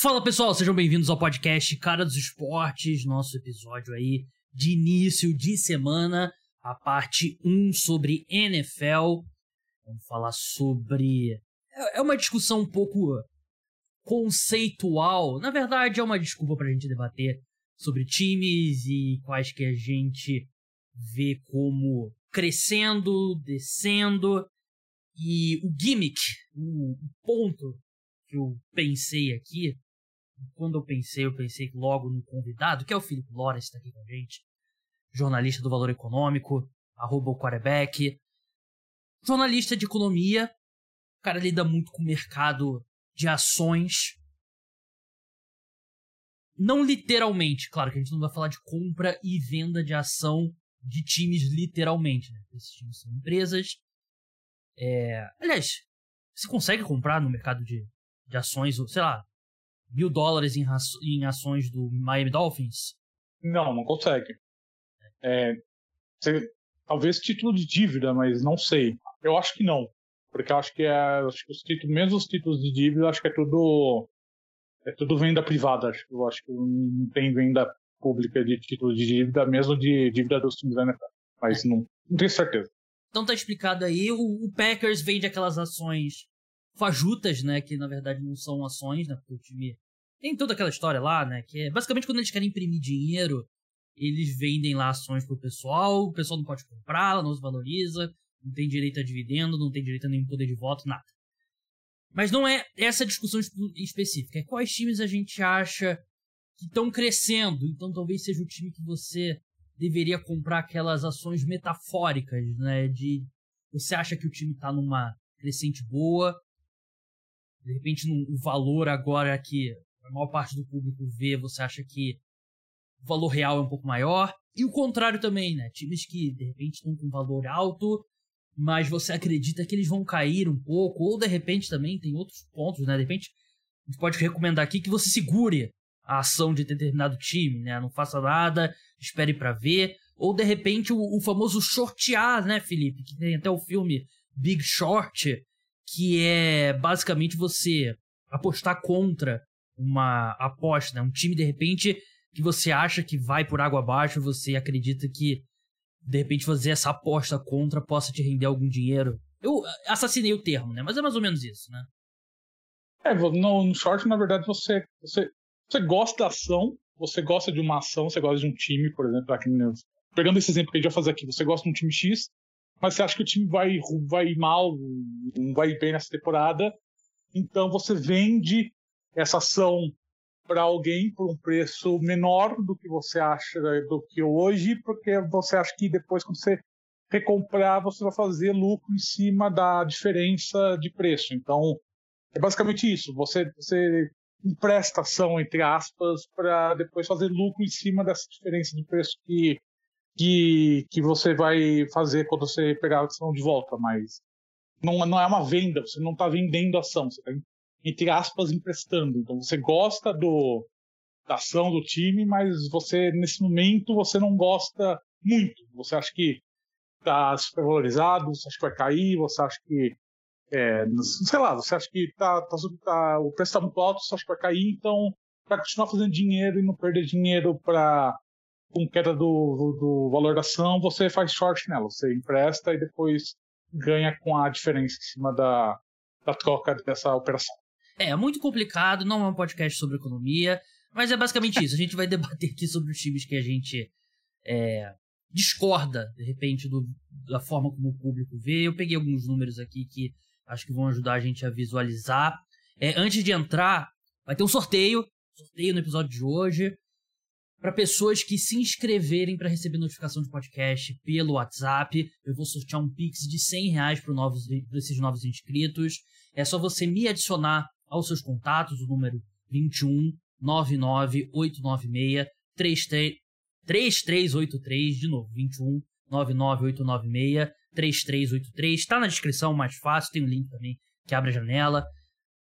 Fala pessoal, sejam bem-vindos ao podcast Cara dos Esportes, nosso episódio aí de início de semana, a parte 1 sobre NFL. Vamos falar sobre. É, é uma discussão um pouco conceitual. Na verdade, é uma desculpa pra gente debater sobre times e quais que a gente vê como crescendo, descendo. E o gimmick, o ponto que eu pensei aqui, quando eu pensei, eu pensei logo no convidado, que é o Felipe Lores, está aqui com a gente, jornalista do Valor Econômico, arroba o quarterback, jornalista de economia, o cara lida muito com o mercado de ações. Não literalmente, claro que a gente não vai falar de compra e venda de ação de times literalmente, né? Esses times são empresas. É... Aliás, você consegue comprar no mercado de, de ações, sei lá, mil dólares em, em ações do Miami Dolphins? Não, não consegue. É, talvez título de dívida, mas não sei. Eu acho que não. Porque eu acho que, é, acho que os títulos, mesmo os títulos de dívida, acho que é tudo é tudo venda privada. Acho, eu acho que não tem venda pública de título de dívida, mesmo de dívida dos times da NFL. Mas não, não tenho certeza. Então tá explicado aí, o, o Packers vende aquelas ações fajutas, né? Que na verdade não são ações, né? Porque o time tem toda aquela história lá, né? Que é basicamente quando eles querem imprimir dinheiro, eles vendem lá ações pro pessoal, o pessoal não pode comprar, não se valoriza, não tem direito a dividendo, não tem direito a nenhum poder de voto, nada. Mas não é essa discussão específica. É quais times a gente acha que estão crescendo. Então talvez seja o time que você deveria comprar aquelas ações metafóricas, né? De você acha que o time está numa crescente boa, de repente o valor agora que a maior parte do público vê, você acha que o valor real é um pouco maior. E o contrário também, né? Times que de repente estão com valor alto, mas você acredita que eles vão cair um pouco, ou de repente também tem outros pontos, né? De repente a gente pode recomendar aqui que você segure a ação de determinado time, né? Não faça nada, espere para ver. Ou de repente o, o, famoso shortear, né, Felipe? Que tem até o filme Big Short, que é basicamente você apostar contra uma aposta, né? Um time, de repente, que você acha que vai por água abaixo, você acredita que, de repente, fazer essa aposta contra possa te render algum dinheiro. Eu assassinei o termo, né? Mas é mais ou menos isso, né? É, no, no short, na verdade, você, você, você gosta da ação, você gosta de uma ação, você gosta de um time, por exemplo, aqui, pegando esse exemplo que a gente vai fazer aqui, você gosta de um time X, mas você acha que o time vai, vai mal, não vai bem nessa temporada, então você vende essa ação para alguém por um preço menor do que você acha do que hoje, porque você acha que depois quando você recomprar você vai fazer lucro em cima da diferença de preço. Então é basicamente isso. Você, você empresta ação entre aspas para depois fazer lucro em cima dessa diferença de preço que que, que você vai fazer quando você pegar a ação de volta, mas não, não é uma venda, você não está vendendo ação, você está entre aspas, emprestando. Então você gosta do, da ação do time, mas você, nesse momento, você não gosta muito. Você acha que está supervalorizado, você acha que vai cair, você acha que. É, sei lá, você acha que tá, tá, tá, o preço está muito alto, você acha que vai cair, então, para continuar fazendo dinheiro e não perder dinheiro para com queda do, do, do, valor da ação, você faz short nela. Você empresta e depois ganha com a diferença em cima da, da troca dessa operação. É, é muito complicado, não é um podcast sobre economia, mas é basicamente isso. A gente vai debater aqui sobre os times que a gente é, discorda, de repente, do, da forma como o público vê. Eu peguei alguns números aqui que acho que vão ajudar a gente a visualizar. É, antes de entrar, vai ter um sorteio, sorteio no episódio de hoje, para pessoas que se inscreverem para receber notificação de podcast pelo WhatsApp. Eu vou sortear um Pix de 100 reais para esses novos inscritos. É só você me adicionar aos seus contatos, o número 21 99 896 3383, de novo, 21 99 896 3383. Está na descrição, mais fácil, tem um link também que abre a janela.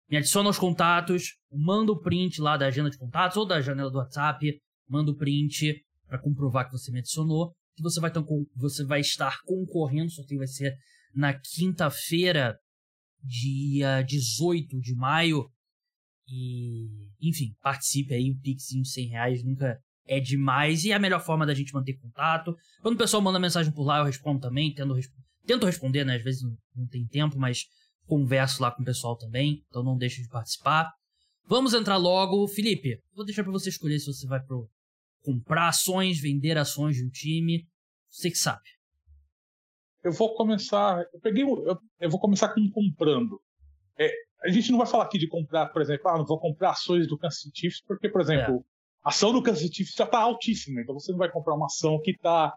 Me adiciona aos contatos, manda o print lá da agenda de contatos ou da janela do WhatsApp, manda o print para comprovar que você me adicionou, que você vai, você vai estar concorrendo, o sorteio vai ser na quinta-feira dia 18 de maio. E, enfim, participe aí, o Pixinho de 100 reais nunca é demais e é a melhor forma da gente manter contato. Quando o pessoal manda mensagem por lá, eu respondo também, tento, tento responder, né? Às vezes não, não tem tempo, mas converso lá com o pessoal também, então não deixe de participar. Vamos entrar logo. Felipe, vou deixar para você escolher se você vai pro comprar ações, vender ações de um time. Você que sabe. Eu vou começar. Eu peguei. Eu, eu vou começar com comprando. É, a gente não vai falar aqui de comprar, por exemplo, ah, não vou comprar ações do Kansas City Chiefs, porque, por exemplo, é. a ação do Kansas City Chiefs já está altíssima, então você não vai comprar uma ação que está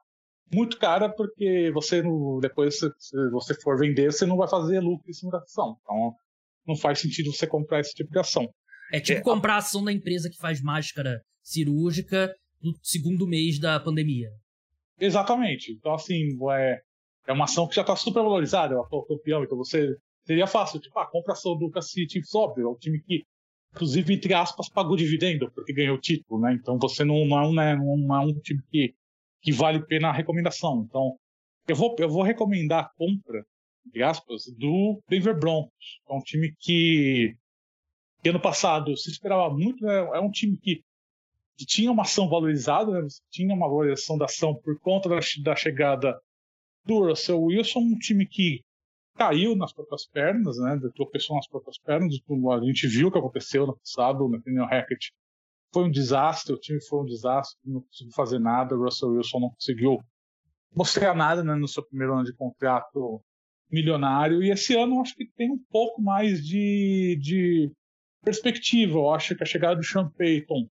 muito cara, porque você não, depois, se você for vender, você não vai fazer lucro em cima da ação. Então, não faz sentido você comprar esse tipo de ação. É tipo é, comprar a ação da empresa que faz máscara cirúrgica no segundo mês da pandemia. Exatamente. Então, assim, é, é uma ação que já está super valorizada, é o atual campeão, então você seria fácil, tipo, a ah, compra ação do Kansas City óbvio, é o time que, inclusive, entre aspas, pagou dividendo, porque ganhou o título, né? Então você não, não, é, um, né, não é um time que, que vale pena a recomendação. Então, eu vou, eu vou recomendar a compra, entre aspas, do Denver Broncos. É um time que, que ano passado se esperava muito, né? é um time que tinha uma ação valorizada, né? tinha uma valorização da ação por conta da, da chegada do Russell Wilson, um time que caiu nas próprias pernas, né? Tropeçou nas próprias pernas. A gente viu o que aconteceu no passado. O Nathaniel Hackett foi um desastre, o time foi um desastre, não conseguiu fazer nada. O Russell Wilson não conseguiu mostrar nada né, no seu primeiro ano de contrato milionário. E esse ano eu acho que tem um pouco mais de, de perspectiva. Eu acho que a chegada do Sean Payton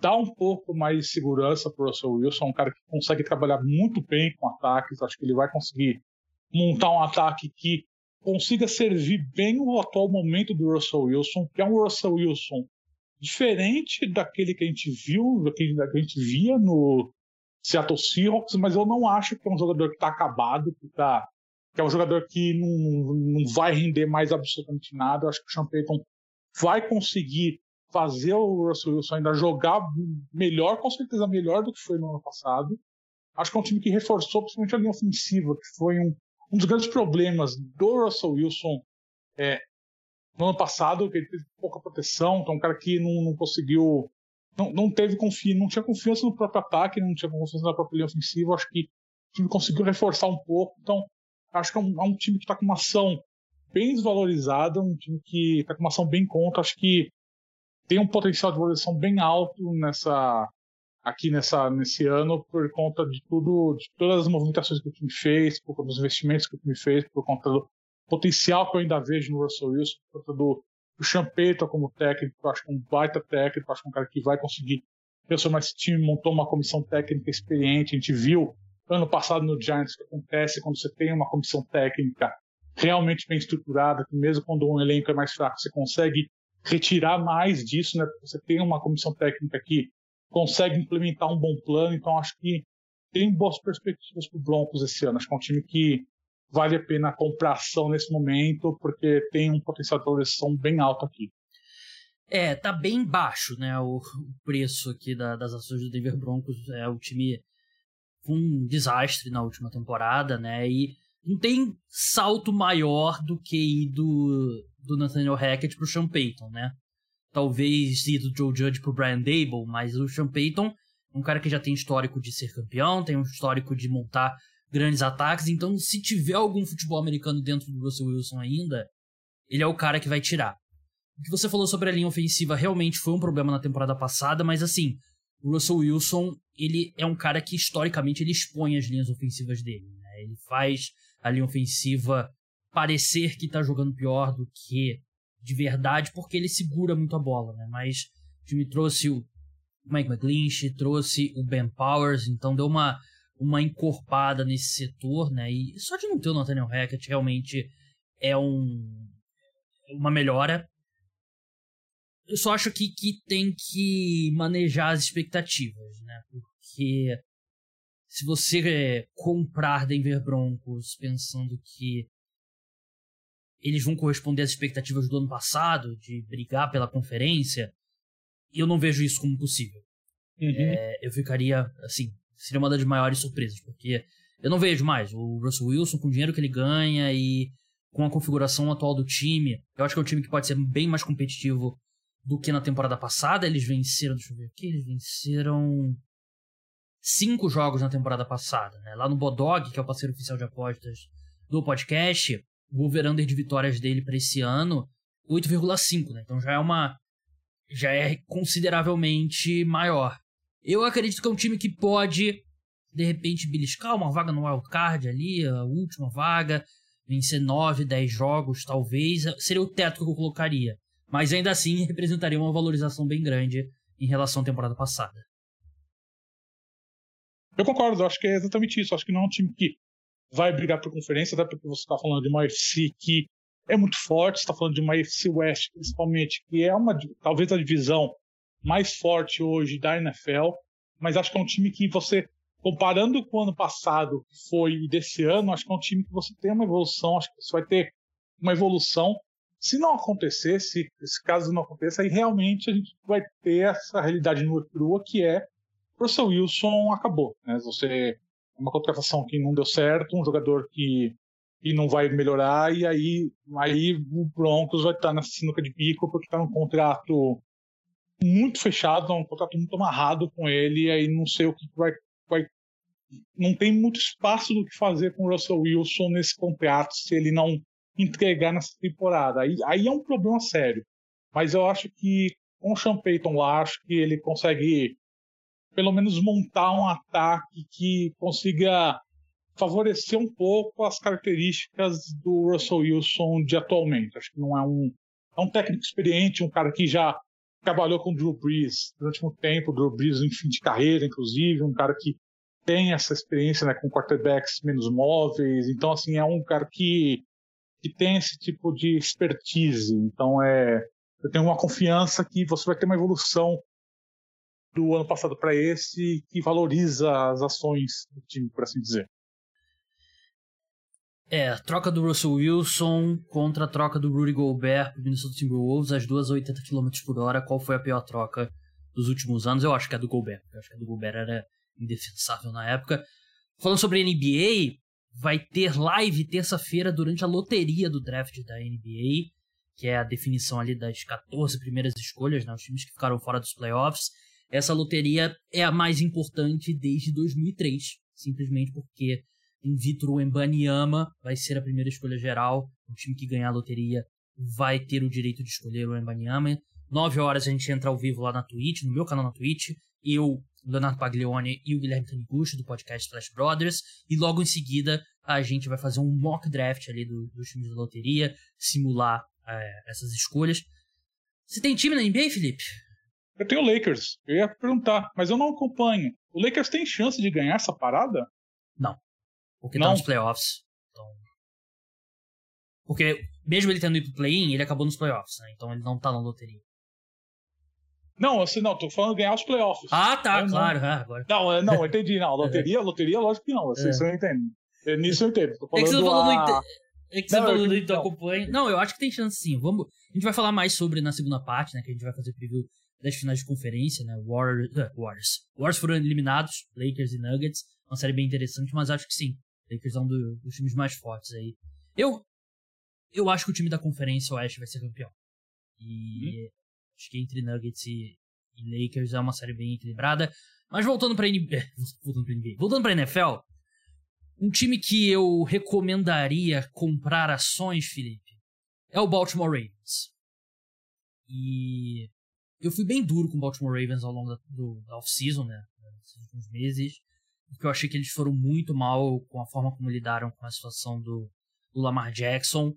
dá um pouco mais de segurança para o Russell Wilson, um cara que consegue trabalhar muito bem com ataques. Acho que ele vai conseguir montar um ataque que consiga servir bem o atual momento do Russell Wilson, que é um Russell Wilson diferente daquele que a gente viu, daquele que a gente via no Seattle Seahawks, mas eu não acho que é um jogador que está acabado, que, tá, que é um jogador que não, não vai render mais absolutamente nada. Eu acho que o Sean Payton vai conseguir fazer o Russell Wilson ainda jogar melhor, com certeza melhor do que foi no ano passado. Acho que é um time que reforçou principalmente a linha ofensiva, que foi um, um dos grandes problemas do Russell Wilson é, no ano passado, que ele teve pouca proteção, então um cara que não, não conseguiu, não, não teve confiança, não tinha confiança no próprio ataque, não tinha confiança na própria linha ofensiva, acho que o time conseguiu reforçar um pouco, então acho que é um, é um time que está com uma ação bem desvalorizada, um time que está com uma ação bem contra, acho que tem um potencial de valorização bem alto nessa aqui nessa, nesse ano por conta de tudo, de todas as movimentações que o time fez, por conta dos investimentos que o time fez, por conta do potencial que eu ainda vejo no Russell Wilson, por conta do, do Champeta como técnico, eu acho que é um baita técnico, eu acho que é um cara que vai conseguir transformar esse time, montou uma comissão técnica experiente, a gente viu ano passado no Giants o que acontece quando você tem uma comissão técnica realmente bem estruturada, que mesmo quando um elenco é mais fraco, você consegue retirar mais disso, né? Você tem uma comissão técnica que consegue implementar um bom plano, então acho que tem boas perspectivas para o Broncos esse ano. Acho que é um time que vale a pena comprar ação nesse momento, porque tem um potencial de valorização bem alto aqui. É, tá bem baixo, né, o, preço aqui da, das ações do Denver Broncos. É o time com um desastre na última temporada, né, e não tem salto maior do que ir do, do Nathaniel Hackett pro Sean Payton, né talvez ir do Joe Judge pro Brian Dable, mas o Sean Payton um cara que já tem histórico de ser campeão, tem um histórico de montar grandes ataques, então se tiver algum futebol americano dentro do Russell Wilson ainda, ele é o cara que vai tirar. O que você falou sobre a linha ofensiva realmente foi um problema na temporada passada, mas assim, o Russell Wilson, ele é um cara que historicamente ele expõe as linhas ofensivas dele, né? Ele faz a linha ofensiva parecer que tá jogando pior do que de verdade, porque ele segura muito a bola, né? Mas o time trouxe o Mike McGlinch, trouxe o Ben Powers, então deu uma, uma encorpada nesse setor, né? E só de não ter o Nathaniel Hackett realmente é um, uma melhora. Eu só acho que, que tem que manejar as expectativas, né? Porque se você é, comprar Denver Broncos pensando que eles vão corresponder às expectativas do ano passado, de brigar pela conferência, eu não vejo isso como possível. Uhum. É, eu ficaria, assim, seria uma das maiores surpresas, porque eu não vejo mais o Russell Wilson com o dinheiro que ele ganha e com a configuração atual do time. Eu acho que é um time que pode ser bem mais competitivo do que na temporada passada. Eles venceram, deixa eu ver aqui, eles venceram cinco jogos na temporada passada. Né? Lá no Bodog, que é o parceiro oficial de apostas do podcast, o over-under de vitórias dele para esse ano, 8,5. Né? Então já é uma. Já é consideravelmente maior. Eu acredito que é um time que pode, de repente, beliscar uma vaga no wildcard ali, a última vaga, vencer 9, 10 jogos, talvez. Seria o teto que eu colocaria. Mas ainda assim representaria uma valorização bem grande em relação à temporada passada. Eu concordo, acho que é exatamente isso. Acho que não é um time que vai brigar por conferência, até porque você está falando de uma UFC que é muito forte, está falando de uma UFC West, principalmente, que é uma talvez a divisão mais forte hoje da NFL, mas acho que é um time que você, comparando com o ano passado, que foi e desse ano, acho que é um time que você tem uma evolução, acho que você vai ter uma evolução. Se não acontecer, se esse caso não aconteça, aí realmente a gente vai ter essa realidade nua crua que é Russell Wilson acabou. Né? Você uma contratação que não deu certo, um jogador que, que não vai melhorar, e aí, aí o Broncos vai estar nessa sinuca de pico porque está num contrato muito fechado, um contrato muito amarrado com ele, e aí não sei o que vai, vai. Não tem muito espaço do que fazer com o Russell Wilson nesse contrato se ele não entregar nessa temporada. Aí, aí é um problema sério. Mas eu acho que com o Sean Payton lá, acho que ele consegue pelo menos montar um ataque que consiga favorecer um pouco as características do Russell Wilson de atualmente. Acho que não é um, é um técnico experiente, um cara que já trabalhou com o Drew Brees durante muito tempo, o Drew Brees em fim de carreira, inclusive, um cara que tem essa experiência né, com quarterbacks menos móveis. Então, assim, é um cara que, que tem esse tipo de expertise. Então, é, eu tenho uma confiança que você vai ter uma evolução do ano passado para esse que valoriza as ações do time, por assim dizer. É, troca do Russell Wilson contra a troca do Rudy Gobert pro Minnesota Timberwolves, as duas a 80 km por hora. Qual foi a pior troca dos últimos anos? Eu acho que é a do Gobert. Eu acho que a do Gobert era indefensável na época. Falando sobre NBA, vai ter live terça-feira durante a loteria do draft da NBA, que é a definição ali das 14 primeiras escolhas, né, os times que ficaram fora dos playoffs. Essa loteria é a mais importante desde 2003, simplesmente porque em Vitor Embanyama vai ser a primeira escolha geral. O time que ganhar a loteria vai ter o direito de escolher o Embanyama. 9 horas a gente entra ao vivo lá na Twitch, no meu canal na Twitch. Eu, Leonardo Paglione e o Guilherme Taniguchi, do podcast Flash Brothers. E logo em seguida a gente vai fazer um mock draft ali do, dos times da loteria, simular é, essas escolhas. Você tem time na NBA, Felipe? Eu tenho o Lakers. Eu ia perguntar, mas eu não acompanho. O Lakers tem chance de ganhar essa parada? Não. Porque tá não. tá nos playoffs. Então... Porque, mesmo ele tendo ido pro play-in, ele acabou nos playoffs, né? Então ele não tá na loteria. Não, assim, não, tô falando ganhar os playoffs. Ah, tá, eu claro. Não, é, agora. não, é, não, entendi. Não, loteria, loteria, lógico que não. Assim, é. Eu entendo. É, nisso eu entendo. Tô falando é que você falou a... no... É que você não, falou do então acompanha. Não, eu acho que tem chance sim. Vamos... A gente vai falar mais sobre na segunda parte, né? Que a gente vai fazer preview das finais de conferência, né? Warriors, uh, Warriors. Warriors foram eliminados, Lakers e Nuggets. Uma série bem interessante, mas acho que sim. Lakers é um do, dos times mais fortes aí. Eu, eu acho que o time da Conferência Oeste vai ser campeão. E hum. acho que entre Nuggets e, e, Lakers é uma série bem equilibrada. Mas voltando pra NBA, voltando pra NBA, voltando pra NFL, um time que eu recomendaria comprar ações, Felipe, é o Baltimore Ravens. E eu fui bem duro com o Baltimore Ravens ao longo da, do, da off-season, né? Nesses últimos meses. Porque eu achei que eles foram muito mal com a forma como lidaram com a situação do, do Lamar Jackson.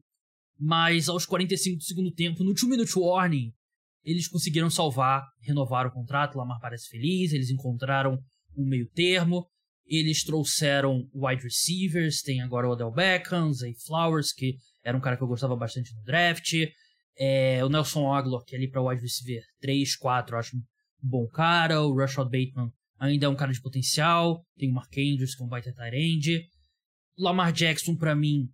Mas aos 45 do segundo tempo, no 2-minute warning, eles conseguiram salvar, renovar o contrato. O Lamar parece feliz, eles encontraram um meio termo. Eles trouxeram wide receivers, tem agora o Odell Beckham, Zay Flowers, que era um cara que eu gostava bastante no draft. É, o Nelson é ali para wide receiver 3, 4, eu acho um bom cara. O Rashad Bateman ainda é um cara de potencial. Tem o Mark Andrews, que é um baita tight Lamar Jackson, para mim,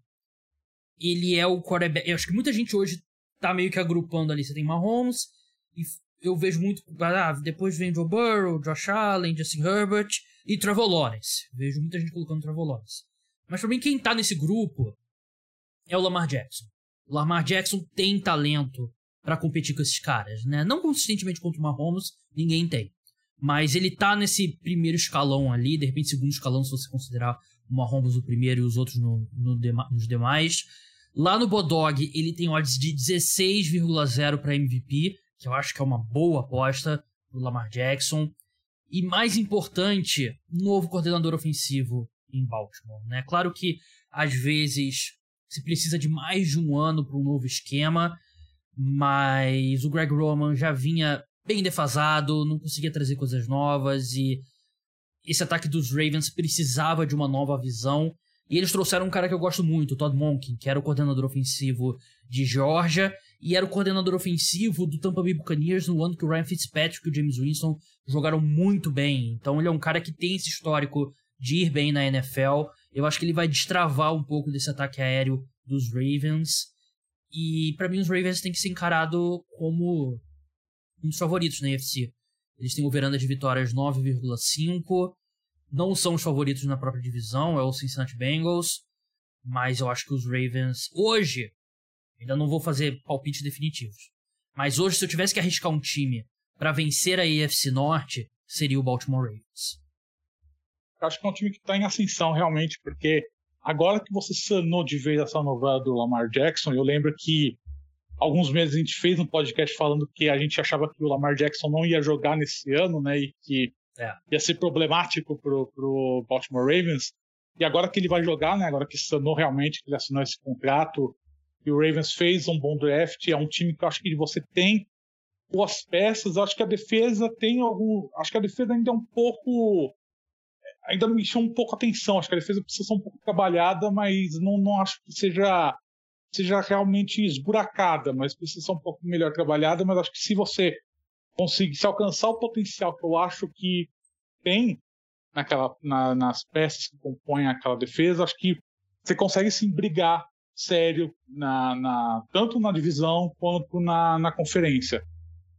ele é o quarterback. Eu acho que muita gente hoje tá meio que agrupando ali. Você tem Mahomes, e eu vejo muito. Ah, depois vem Joe Burrow, Josh Allen, Justin Herbert e Trevor Lawrence. Vejo muita gente colocando Trevor Lawrence. Mas pra mim, quem tá nesse grupo é o Lamar Jackson. O Lamar Jackson tem talento para competir com esses caras, né? Não consistentemente contra o Mahomes, ninguém tem. Mas ele tá nesse primeiro escalão ali, de repente segundo escalão, se você considerar o Mahomes o primeiro e os outros no, no nos demais. Lá no Bodog, ele tem odds de 16,0 para MVP, que eu acho que é uma boa aposta do Lamar Jackson. E mais importante, novo coordenador ofensivo em Baltimore. Né? Claro que às vezes se precisa de mais de um ano para um novo esquema, mas o Greg Roman já vinha bem defasado, não conseguia trazer coisas novas e esse ataque dos Ravens precisava de uma nova visão. E eles trouxeram um cara que eu gosto muito, o Todd Monken, que era o coordenador ofensivo de Georgia e era o coordenador ofensivo do Tampa Bay Buccaneers no ano que o Ryan Fitzpatrick e o James Winston jogaram muito bem. Então ele é um cara que tem esse histórico de ir bem na NFL. Eu acho que ele vai destravar um pouco desse ataque aéreo dos Ravens. E para mim os Ravens têm que ser encarado como um dos favoritos na UFC. Eles têm o veranda de vitórias 9,5. Não são os favoritos na própria divisão, é o Cincinnati Bengals. Mas eu acho que os Ravens, hoje, ainda não vou fazer palpites definitivos. Mas hoje, se eu tivesse que arriscar um time para vencer a AFC Norte, seria o Baltimore Ravens. Eu acho que é um time que está em ascensão realmente, porque agora que você sanou de vez essa novela do Lamar Jackson, eu lembro que alguns meses a gente fez um podcast falando que a gente achava que o Lamar Jackson não ia jogar nesse ano, né? E que é. ia ser problemático pro, pro Baltimore Ravens. E agora que ele vai jogar, né? Agora que sanou realmente, que ele assinou esse contrato, e o Ravens fez um bom draft, é um time que eu acho que você tem boas peças. Eu acho que a defesa tem algum. Acho que a defesa ainda é um pouco. Ainda me chama um pouco a atenção. Acho que a defesa precisa ser um pouco trabalhada, mas não, não acho que seja seja realmente esburacada, mas precisa ser um pouco melhor trabalhada. Mas acho que se você conseguir se alcançar o potencial que eu acho que tem naquela, na, nas peças que compõem aquela defesa, acho que você consegue sim brigar sério na, na tanto na divisão quanto na, na conferência.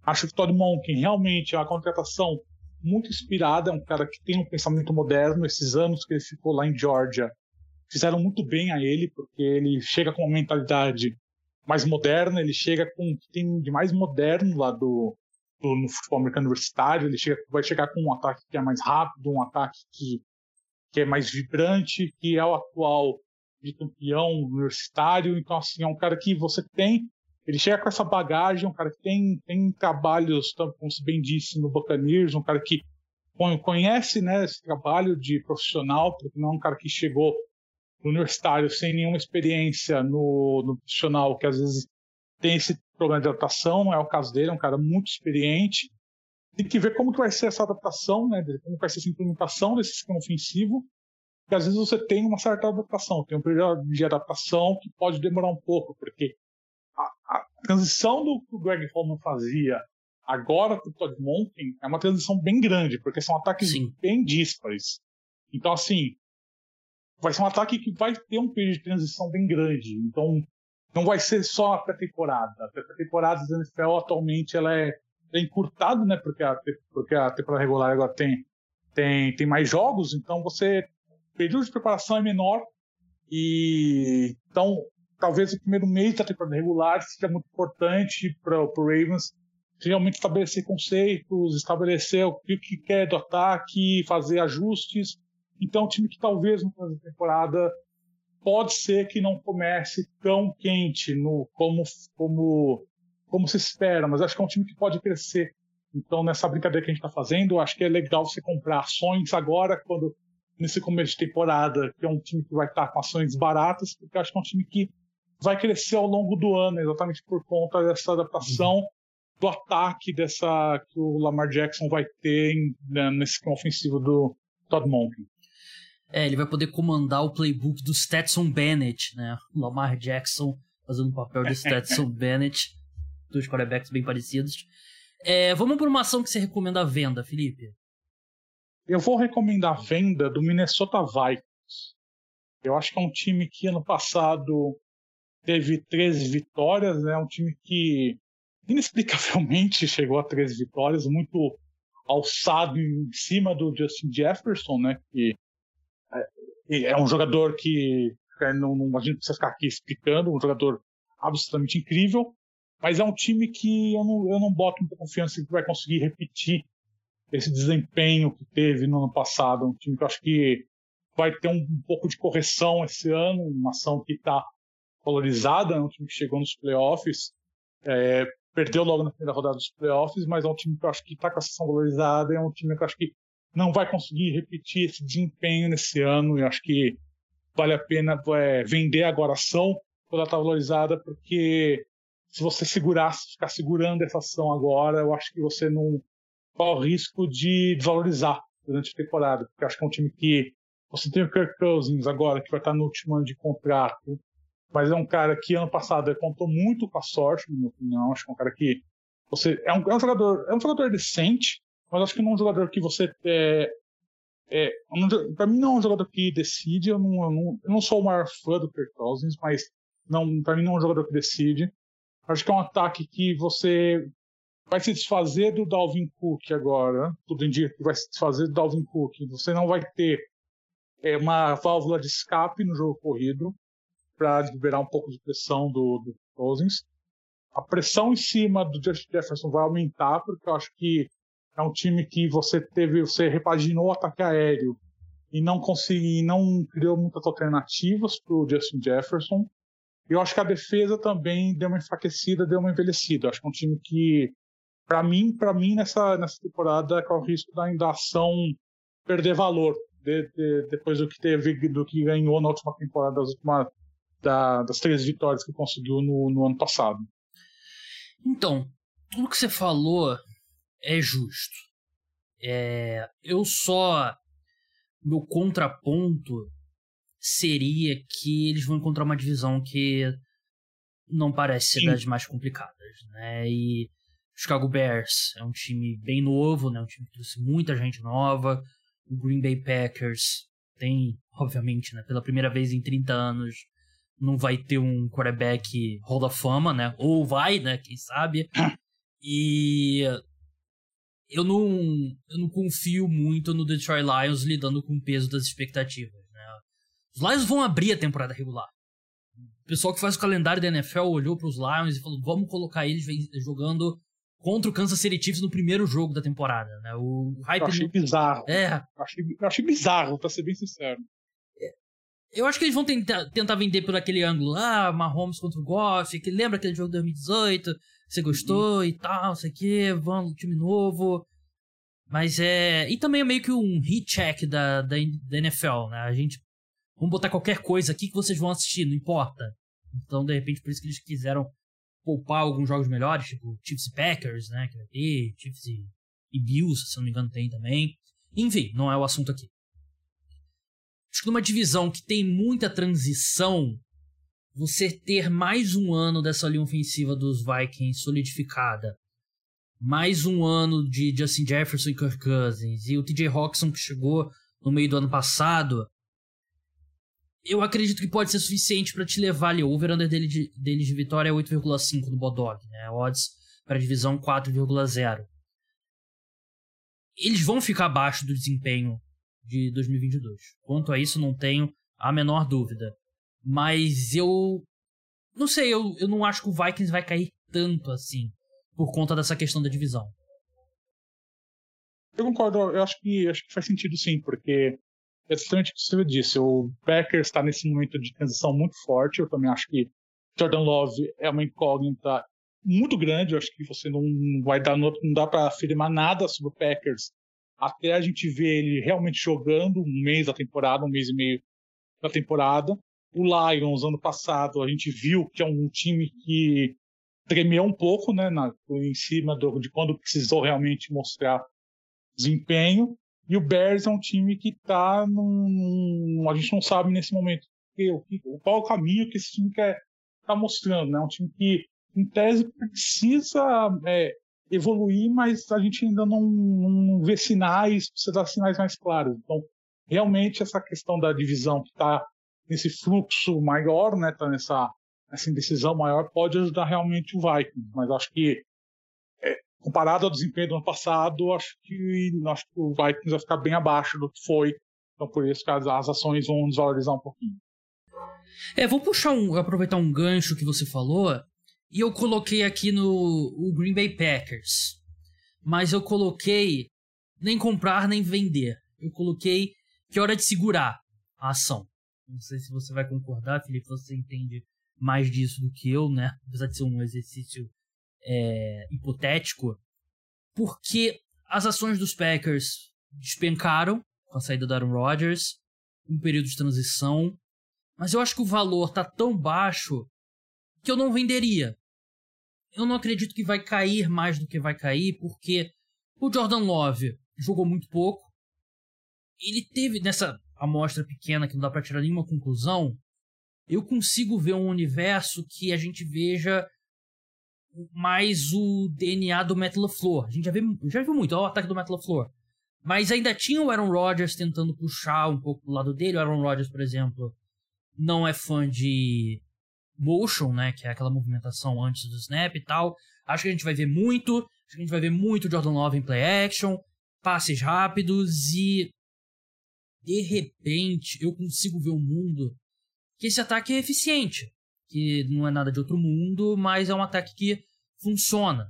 Acho que o Todd Monken realmente é uma contratação muito inspirada, é um cara que tem um pensamento moderno. Esses anos que ele ficou lá em Georgia fizeram muito bem a ele, porque ele chega com uma mentalidade mais moderna, ele chega com o que tem de mais moderno lá do, do, no futebol americano universitário, ele chega, vai chegar com um ataque que é mais rápido, um ataque que, que é mais vibrante, que é o atual de campeão universitário. Então, assim, é um cara que você tem. Ele chega com essa bagagem, um cara que tem, tem trabalhos, como se bem disse, no Buccaneers, um cara que conhece né, esse trabalho de profissional, porque não é um cara que chegou no universitário sem nenhuma experiência no, no profissional, que às vezes tem esse problema de adaptação, não é o caso dele, é um cara muito experiente. Tem que ver como que vai ser essa adaptação, né, como vai ser essa implementação desse sistema ofensivo, porque às vezes você tem uma certa adaptação, tem um período de adaptação que pode demorar um pouco, porque transição do que o Greg Holman fazia agora para o Todd Monken é uma transição bem grande, porque são ataques Sim. bem díspares. Então, assim, vai ser um ataque que vai ter um período de transição bem grande. Então, não vai ser só a pré-temporada. A pré-temporada da NFL atualmente ela é, é encurtada, né? Porque a, porque a temporada regular agora tem, tem, tem mais jogos, então você período de preparação é menor e então talvez o primeiro mês da temporada regular seja muito importante para o Ravens realmente estabelecer conceitos, estabelecer o que, que quer do ataque, fazer ajustes. Então, um time que talvez da temporada pode ser que não comece tão quente no como como como se espera, mas acho que é um time que pode crescer. Então, nessa brincadeira que a gente está fazendo, acho que é legal você comprar ações agora, quando nesse começo de temporada, que é um time que vai estar com ações baratas, porque acho que é um time que vai crescer ao longo do ano, exatamente por conta dessa adaptação do ataque dessa que o Lamar Jackson vai ter né, nesse ofensivo do Todd Monken. É, ele vai poder comandar o playbook do Stetson Bennett, né? O Lamar Jackson fazendo o papel do Stetson Bennett, dois quarterbacks bem parecidos. É, vamos por uma ação que você recomenda a venda, Felipe. Eu vou recomendar a venda do Minnesota Vikings. Eu acho que é um time que ano passado teve 13 vitórias, né? um time que inexplicavelmente chegou a 13 vitórias, muito alçado em cima do Justin Jefferson, né? Que é, é um jogador que é, não, não, a gente precisa ficar aqui explicando, um jogador absolutamente incrível. Mas é um time que eu não, eu não boto muita confiança que vai conseguir repetir esse desempenho que teve no ano passado. Um time que eu acho que vai ter um, um pouco de correção esse ano, uma ação que está valorizada, é um time que chegou nos playoffs, é, perdeu logo na primeira rodada dos playoffs, mas é um time que eu acho que está com a sessão valorizada, é um time que eu acho que não vai conseguir repetir esse desempenho nesse ano, e acho que vale a pena é, vender agora a ação quando ela está valorizada, porque se você segurar, ficar segurando essa ação agora, eu acho que você não corre o risco de desvalorizar durante a temporada, porque acho que é um time que você tem o Kirk Cousins agora, que vai estar no último ano de contrato, mas é um cara que ano passado contou muito com a sorte, na minha opinião. Acho que é um cara que você é um, é um jogador é um jogador decente, mas acho que não é um jogador que você é, é um, para mim não é um jogador que decide. Eu não, eu não, eu não sou o maior fã do Kirk Cousins, mas não para mim não é um jogador que decide. Acho que é um ataque que você vai se desfazer do Dalvin Cook agora. Tudo indica que vai se desfazer do Dalvin Cook. Você não vai ter é, uma válvula de escape no jogo corrido para liberar um pouco de pressão do, do Cousins. A pressão em cima do Justin Jefferson vai aumentar, porque eu acho que é um time que você teve, você repaginou o ataque aéreo e não conseguiu, não criou muitas alternativas para o Justin Jefferson. E eu acho que a defesa também deu uma enfraquecida, deu uma envelhecida. Eu acho que é um time que, para mim, para mim nessa nessa temporada corre o risco da, da ação perder valor de, de, depois do que teve, do que ganhou na última temporada, das, últimas, da, das três vitórias que conseguiu no, no ano passado. Então, tudo que você falou é justo. É, eu só. Meu contraponto seria que eles vão encontrar uma divisão que não parece ser Sim. das mais complicadas, né? E Chicago Bears é um time bem novo, né? Um time que trouxe muita gente nova, o Green Bay Packers tem, obviamente, né, pela primeira vez em 30 anos, não vai ter um quarterback Hall da Fama, né? Ou vai, né? Quem sabe. E eu não, eu não confio muito no Detroit Lions lidando com o peso das expectativas. Né? Os Lions vão abrir a temporada regular. O pessoal que faz o calendário da NFL olhou para os Lions e falou: vamos colocar eles jogando contra o Kansas City Chiefs no primeiro jogo da temporada, né? O hype eu achei no... bizarro. É. Eu achei, eu achei bizarro, pra ser bem sincero. Eu acho que eles vão tentar, tentar vender por aquele ângulo lá, ah, Mahomes contra o Goff, que lembra aquele jogo de 2018, você gostou uhum. e tal, sei que, vamos, time novo. Mas é. E também é meio que um recheck da, da, da NFL, né? A gente. Vamos botar qualquer coisa aqui que vocês vão assistir, não importa. Então, de repente, por isso que eles quiseram poupar alguns jogos melhores, tipo Chiefs e Packers, né, que vai ter, Chiefs e, e Bills, se não me engano, tem também. Enfim, não é o assunto aqui. Acho que numa divisão que tem muita transição, você ter mais um ano dessa linha ofensiva dos Vikings solidificada, mais um ano de Justin Jefferson e Kirk Cousins, e o TJ Hawkinson que chegou no meio do ano passado, eu acredito que pode ser suficiente para te levar ali. O over-under dele de, deles de vitória é 8,5 no Bodog, né? Odds para divisão 4,0. Eles vão ficar abaixo do desempenho de 2022. Quanto a isso, não tenho a menor dúvida. Mas eu. Não sei, eu, eu não acho que o Vikings vai cair tanto assim. Por conta dessa questão da divisão. Eu concordo, eu acho que, acho que faz sentido sim, porque é exatamente o que você disse. O Packers está nesse momento de transição muito forte. Eu também acho que Jordan Love é uma incógnita muito grande. Eu acho que você não vai dar, não dá para afirmar nada sobre o Packers até a gente ver ele realmente jogando um mês da temporada, um mês e meio da temporada. O Lions, ano passado, a gente viu que é um time que tremeu um pouco, né, na, em cima do, de quando precisou realmente mostrar desempenho. E o Bears é um time que está num. A gente não sabe nesse momento qual o caminho que esse time quer tá mostrando. Né? É um time que, em tese, precisa é, evoluir, mas a gente ainda não, não vê sinais, precisa dar sinais mais claros. Então, realmente, essa questão da divisão que está nesse fluxo maior, né, tá nessa, nessa indecisão maior, pode ajudar realmente o Vikings. Mas acho que comparado ao desempenho do ano passado, acho que, acho que o Vikings vai ficar bem abaixo do que foi. Então, por isso que as, as ações vão desvalorizar um pouquinho. É, vou puxar um, aproveitar um gancho que você falou E eu coloquei aqui no o Green Bay Packers. Mas eu coloquei nem comprar nem vender. Eu coloquei que é hora de segurar a ação. Não sei se você vai concordar, Felipe, você entende mais disso do que eu, né? Apesar de ser um exercício é, hipotético. Porque as ações dos Packers despencaram com a saída do Aaron Rodgers, um período de transição. Mas eu acho que o valor tá tão baixo que eu não venderia. Eu não acredito que vai cair mais do que vai cair, porque o Jordan Love jogou muito pouco. Ele teve nessa amostra pequena que não dá para tirar nenhuma conclusão. Eu consigo ver um universo que a gente veja mais o DNA do Metal Floor. A gente já, vê, já viu muito, ó, o ataque do Metal Floor. Mas ainda tinha o Aaron Rodgers tentando puxar um pouco do lado dele. O Aaron Rodgers, por exemplo, não é fã de motion, né? Que é aquela movimentação antes do snap e tal. Acho que a gente vai ver muito. Acho que a gente vai ver muito Jordan Love em play action, passes rápidos e de repente eu consigo ver um mundo que esse ataque é eficiente, que não é nada de outro mundo, mas é um ataque que funciona.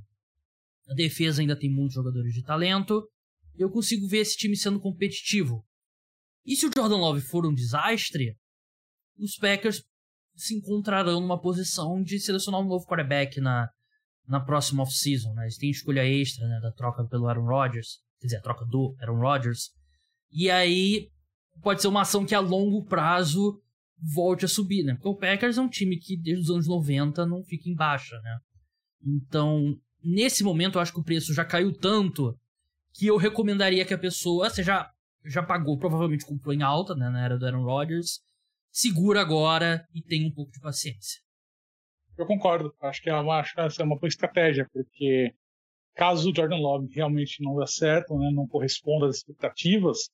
A defesa ainda tem muitos jogadores de talento. Eu consigo ver esse time sendo competitivo. E se o Jordan Love for um desastre, os Packers se encontrarão numa posição de selecionar um novo quarterback na, na próxima off-season. Né? Eles têm escolha extra né, da troca pelo Aaron Rodgers, quer dizer, a troca do Aaron Rodgers. E aí pode ser uma ação que a longo prazo volte a subir, né? Porque o Packers é um time que desde os anos 90 não fica em baixa, né? Então, nesse momento eu acho que o preço já caiu tanto que eu recomendaria que a pessoa, você já, já pagou, provavelmente comprou em alta, né, na era do Aaron Rodgers, segura agora e tenha um pouco de paciência. Eu concordo, acho que é acho que é uma boa estratégia, porque caso o Jordan Love realmente não dê certo, né, não corresponda às expectativas,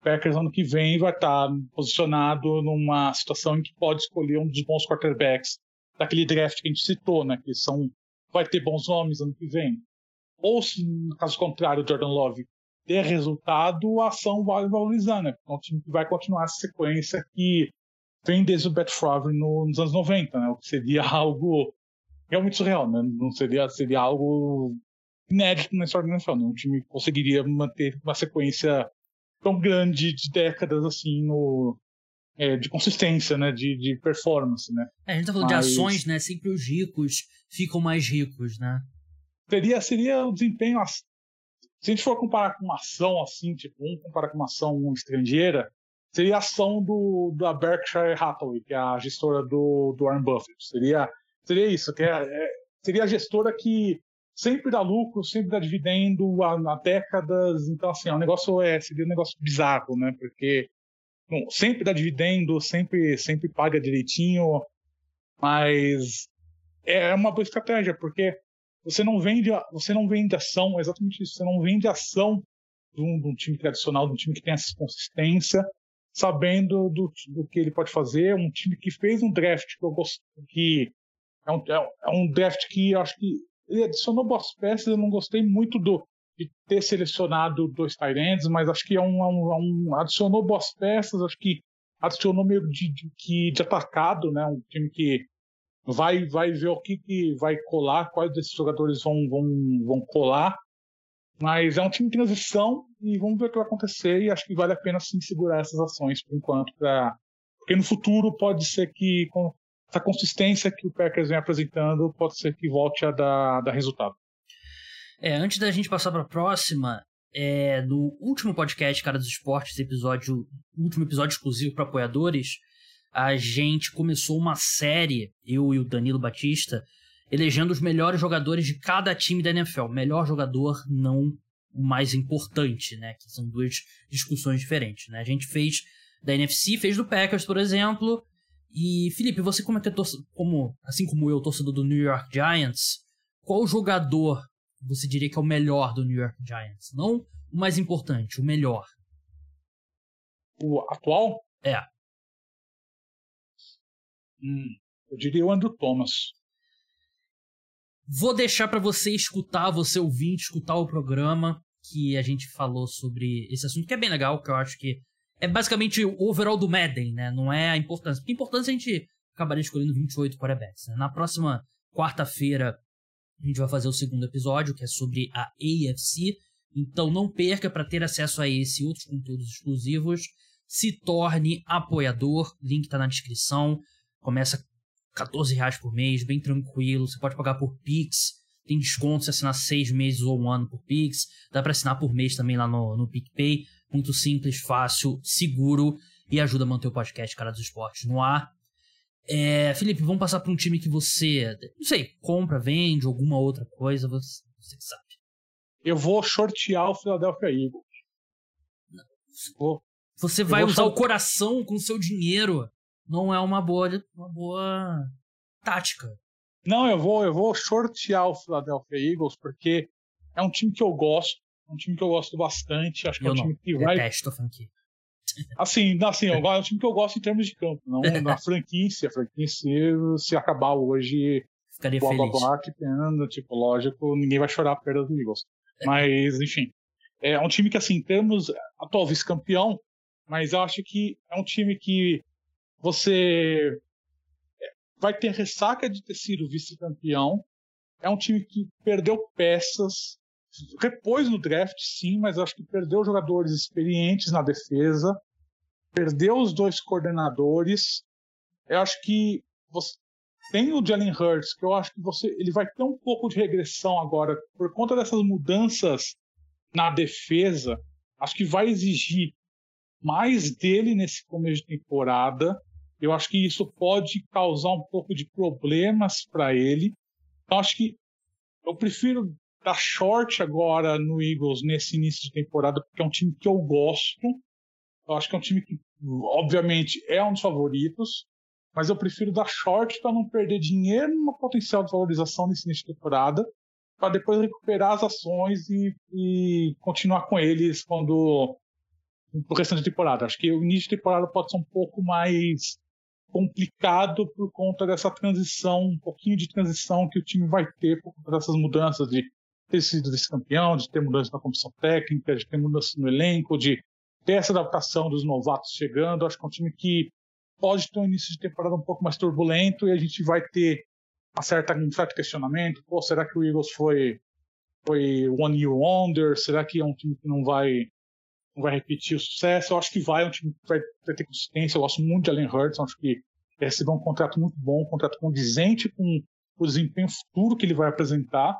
o Packers ano que vem vai estar posicionado numa situação em que pode escolher um dos bons quarterbacks daquele draft que a gente citou, né, que são vai ter bons nomes ano que vem. Ou se, caso contrário, o Jordan Love der resultado, a ação vai valorizar, né? É um time que vai continuar essa sequência que vem desde o Brett Favre no, nos anos 90, né? O que seria algo realmente surreal, né? Não seria, seria algo inédito na história da NFL, né? Um time conseguiria manter uma sequência tão grande de décadas assim no é, de consistência, né? De, de performance, né? É, a gente tá falando Mas... de ações, né? Sempre os ricos ficam mais ricos, né? Seria, seria o desempenho. Se a gente for comparar com uma ação assim, tipo, um comparar com uma ação estrangeira, seria a ação do, da Berkshire Hathaway, que é a gestora do, do Warren Buffett. Seria, seria isso, que é, é, seria a gestora que sempre dá lucro, sempre dá dividendo há, há décadas. Então, assim, é um negócio, é, seria um negócio bizarro, né? Porque bom, sempre dá dividendo, sempre, sempre paga direitinho, mas é uma boa estratégia, porque você não vende, você não vende ação, exatamente isso, você não vende ação de um, de um time tradicional, de um time que tem essa consistência, sabendo do, do que ele pode fazer. Um time que fez um draft que eu gosto, que é um, é um draft que eu acho que ele adicionou boas peças. Eu não gostei muito do de ter selecionado dois Tyrants, mas acho que é um, é um, é um, adicionou boas peças. Acho que adicionou meio de, de, de atacado, né? Um time que vai vai ver o que, que vai colar, quais desses jogadores vão, vão, vão colar mas é um time de transição e vamos ver o que vai acontecer. E acho que vale a pena sim segurar essas ações por enquanto, pra... porque no futuro pode ser que com essa consistência que o Packers vem apresentando, pode ser que volte a dar, dar resultado. É, antes da gente passar para a próxima, é, no último podcast Cara dos Esportes, episódio, último episódio exclusivo para apoiadores, a gente começou uma série, eu e o Danilo Batista, elegendo os melhores jogadores de cada time da NFL. Melhor jogador, não o mais importante, né? Que são duas discussões diferentes, né? A gente fez da NFC, fez do Packers, por exemplo. E, Felipe, você como é que é como, assim como eu, torcedor do New York Giants, qual jogador você diria que é o melhor do New York Giants? Não o mais importante, o melhor. O atual? É. Hum, eu diria o Andrew Thomas. Vou deixar para você escutar, você ouvir, escutar o programa que a gente falou sobre esse assunto, que é bem legal, que eu acho que é basicamente o overall do Madden, né? Não é a importância. Porque a importância a gente acabaria escolhendo 28 quarterbacks. Né? Na próxima quarta-feira a gente vai fazer o segundo episódio, que é sobre a AFC. Então não perca para ter acesso a esse e outros conteúdos exclusivos. Se torne apoiador, link está na descrição. Começa 14 reais por mês, bem tranquilo. Você pode pagar por Pix. Tem desconto se assinar seis meses ou um ano por Pix. Dá para assinar por mês também lá no, no PicPay. Muito simples, fácil, seguro e ajuda a manter o podcast Cara dos Esportes no ar. É, Felipe, vamos passar para um time que você, não sei, compra, vende, alguma outra coisa, você, você sabe. Eu vou shortear o Philadelphia Eagles. Vou, você vai usar short... o coração com o seu dinheiro. Não é uma boa, uma boa tática. Não, eu vou, eu vou shortear o Philadelphia Eagles porque é um time que eu gosto, é um time que eu gosto bastante. Acho que eu é um não, time que vai. Detesto a franquia. Assim, assim, é um time que eu gosto em termos de campo, não na franquia, se a franquia se, se acabar hoje, Ficaria blá, blá, feliz. blá, que pena, tipo, lógico, ninguém vai chorar a perda do Eagles. Mas, enfim, é um time que, assim, em termos, atual vice-campeão, mas eu acho que é um time que você vai ter ressaca de ter sido vice-campeão. É um time que perdeu peças, repôs no draft, sim, mas acho que perdeu jogadores experientes na defesa, perdeu os dois coordenadores. Eu acho que você tem o Jalen Hurts, que eu acho que você ele vai ter um pouco de regressão agora por conta dessas mudanças na defesa. Acho que vai exigir mais dele nesse começo de temporada. Eu acho que isso pode causar um pouco de problemas para ele. Então acho que eu prefiro dar short agora no Eagles nesse início de temporada, porque é um time que eu gosto. Eu acho que é um time que, obviamente, é um dos favoritos, mas eu prefiro dar short para não perder dinheiro numa potencial desvalorização nesse início de temporada, para depois recuperar as ações e, e continuar com eles quando no restante da temporada. Acho que o início de temporada pode ser um pouco mais complicado por conta dessa transição, um pouquinho de transição que o time vai ter por conta dessas mudanças de ter sido vice-campeão, de ter mudança na comissão técnica, de ter mudança no elenco, de ter essa adaptação dos novatos chegando. Acho que é um time que pode ter um início de temporada um pouco mais turbulento e a gente vai ter uma certa, um certo questionamento. Pô, será que o Eagles foi, foi one year wonder? Será que é um time que não vai não vai repetir o sucesso. Eu acho que vai, é um time que vai, vai ter consistência. Eu gosto muito de Allen Hurts, acho que ele recebeu um contrato muito bom, um contrato condizente com o desempenho futuro que ele vai apresentar.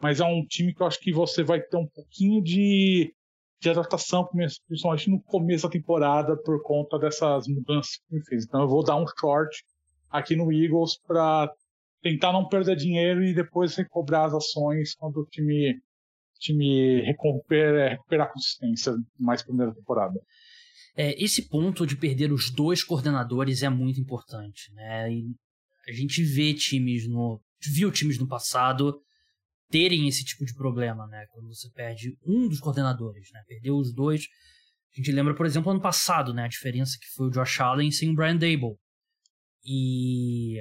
Mas é um time que eu acho que você vai ter um pouquinho de, de adaptação, principalmente no começo da temporada, por conta dessas mudanças que ele fez. Então eu vou dar um short aqui no Eagles para tentar não perder dinheiro e depois recobrar as ações quando o time time recuperar, recuperar a consistência mais primeira temporada. É, esse ponto de perder os dois coordenadores é muito importante, né? E a gente vê times no. viu times no passado terem esse tipo de problema, né? Quando você perde um dos coordenadores, né? Perdeu os dois. A gente lembra, por exemplo, ano passado, né? A diferença que foi o Josh Allen sem o Brian Dable. E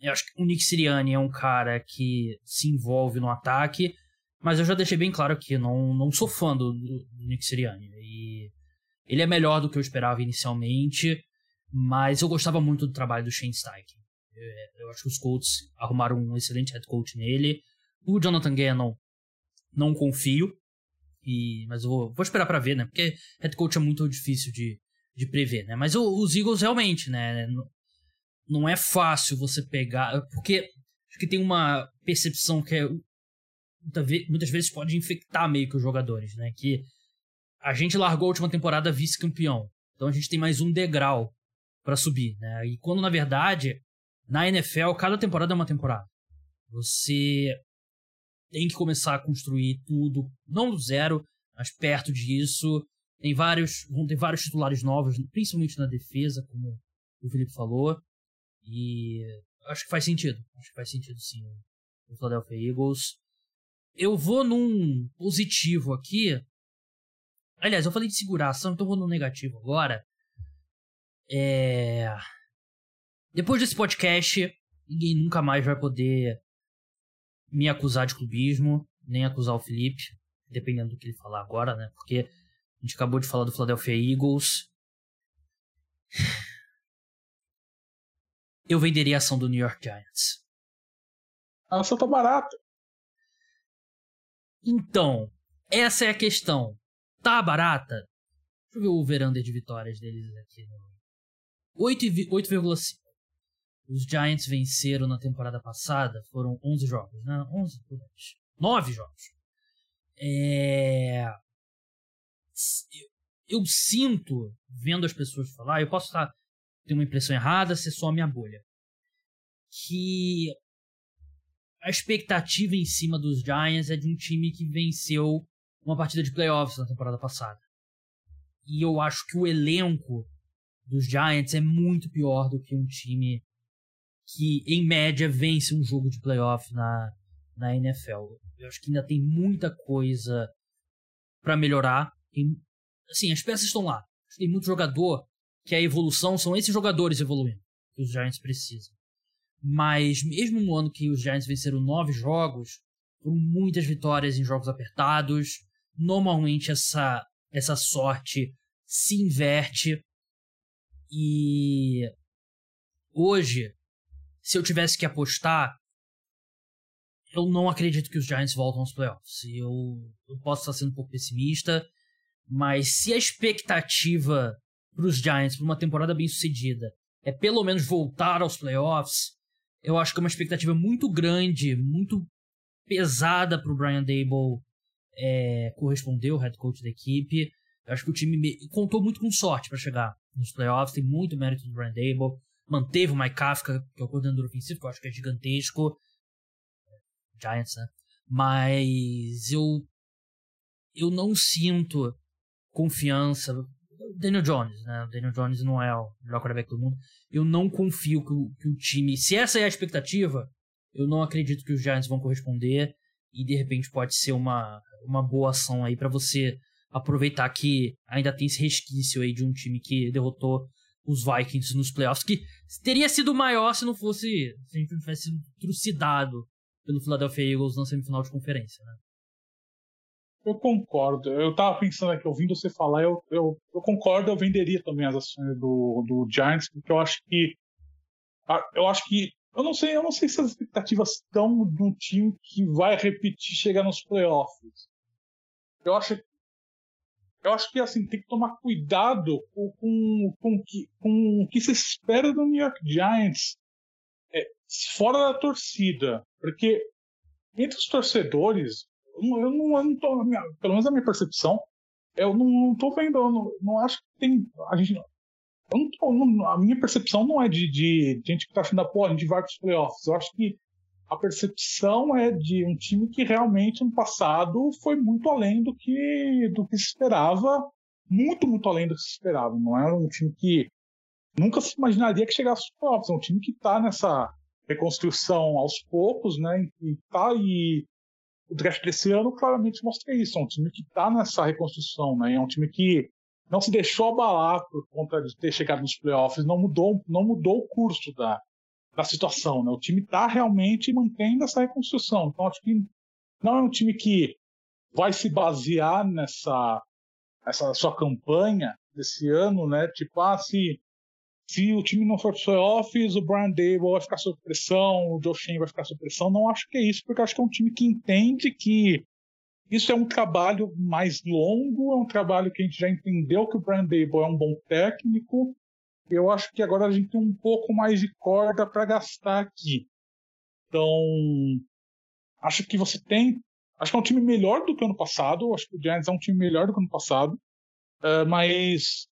eu acho que o Nick Sirianni é um cara que se envolve no ataque, mas eu já deixei bem claro que não, não sou fã do, do Nick Sirianni. E ele é melhor do que eu esperava inicialmente, mas eu gostava muito do trabalho do Shane Steichen. Eu, eu acho que os Colts arrumaram um excelente head coach nele. O Jonathan Gannon, não confio, e, mas eu vou, vou esperar para ver, né? Porque head coach é muito difícil de, de prever, né? Mas o, os Eagles realmente, né? Não, não é fácil você pegar. Porque acho que tem uma percepção que é muitas vezes pode infectar meio que os jogadores, né? Que a gente largou a última temporada vice-campeão. Então a gente tem mais um degrau para subir, né? E quando na verdade, na NFL, cada temporada é uma temporada. Você tem que começar a construir tudo, não do zero, mas perto disso. Tem vários, vão ter vários titulares novos, principalmente na defesa, como o Felipe falou. E acho que faz sentido. Acho que faz sentido sim. O Philadelphia Eagles eu vou num positivo aqui. Aliás, eu falei de seguração, então eu vou no negativo agora. É... Depois desse podcast, ninguém nunca mais vai poder me acusar de clubismo, nem acusar o Felipe, dependendo do que ele falar agora, né? Porque a gente acabou de falar do Philadelphia Eagles. Eu venderia a ação do New York Giants. A ação tá barata. Então, essa é a questão. Tá barata? Deixa eu ver o veranda de vitórias deles aqui. 8,5. Os Giants venceram na temporada passada, foram 11 jogos, né? 11 por 9 jogos. É... Eu, eu, sinto, vendo as pessoas falar, eu posso estar ter uma impressão errada, ser só a minha bolha, que a expectativa em cima dos Giants é de um time que venceu uma partida de playoffs na temporada passada. E eu acho que o elenco dos Giants é muito pior do que um time que, em média, vence um jogo de playoff na, na NFL. Eu acho que ainda tem muita coisa para melhorar. Tem, assim, as peças estão lá. Tem muito jogador que a evolução são esses jogadores evoluindo que os Giants precisam. Mas mesmo no ano que os Giants venceram nove jogos, foram muitas vitórias em jogos apertados. Normalmente essa, essa sorte se inverte. E hoje, se eu tivesse que apostar, eu não acredito que os Giants voltam aos playoffs. Eu, eu posso estar sendo um pouco pessimista, mas se a expectativa para os Giants para uma temporada bem sucedida é pelo menos voltar aos playoffs, eu acho que é uma expectativa muito grande, muito pesada para o Brian Dable é, corresponder, o head coach da equipe. Eu acho que o time contou muito com sorte para chegar nos playoffs, tem muito mérito do Brian Dable. Manteve o Mike Kafka, que é o coordenador ofensivo, que eu acho que é gigantesco. Giants, né? Mas eu eu não sinto confiança. Daniel Jones, né? O Daniel Jones não é o melhor quarterback do mundo. Eu não confio que o, que o time. Se essa é a expectativa, eu não acredito que os Giants vão corresponder. E de repente pode ser uma, uma boa ação aí para você aproveitar que ainda tem esse resquício aí de um time que derrotou os Vikings nos playoffs, que teria sido maior se não fosse. se a gente não tivesse sido trucidado pelo Philadelphia Eagles na semifinal de conferência, né? Eu concordo. Eu tava pensando aqui, ouvindo você falar, eu, eu, eu concordo, eu venderia também as ações do, do Giants, porque eu acho que. Eu acho que. Eu não sei, eu não sei se as expectativas estão de um time que vai repetir chegar nos playoffs. Eu acho eu acho que assim tem que tomar cuidado com, com, com, que, com o que se espera do New York Giants é, fora da torcida. Porque entre os torcedores, eu não, eu não tô, minha, pelo menos a minha percepção, eu não, não tô vendo, eu não, não acho que tem. A gente. Eu não tô, não, a minha percepção não é de, de, de gente que tá achando, pô, a gente vai para os playoffs. Eu acho que a percepção é de um time que realmente no passado foi muito além do que, do que se esperava, muito, muito além do que se esperava. Não era um time que nunca se imaginaria que chegasse aos playoffs. É um time que está nessa reconstrução aos poucos, né? E tá e o draft desse ano claramente mostra isso. É um time que está nessa reconstrução, né? É um time que não se deixou abalar por conta de ter chegado nos playoffs, não mudou, não mudou o curso da, da situação. Né? O time está realmente mantendo essa reconstrução. Então, acho que não é um time que vai se basear nessa essa sua campanha desse ano, né? Tipo, ah, se, se o time não for para playoffs, o Brian Dable vai ficar sob pressão, o Joe vai ficar sob pressão. Não acho que é isso, porque acho que é um time que entende que isso é um trabalho mais longo, é um trabalho que a gente já entendeu que o Brian Dable é um bom técnico, eu acho que agora a gente tem um pouco mais de corda para gastar aqui. Então, acho que você tem. Acho que é um time melhor do que ano passado. Acho que o Giants é um time melhor do que ano passado. Uh, mas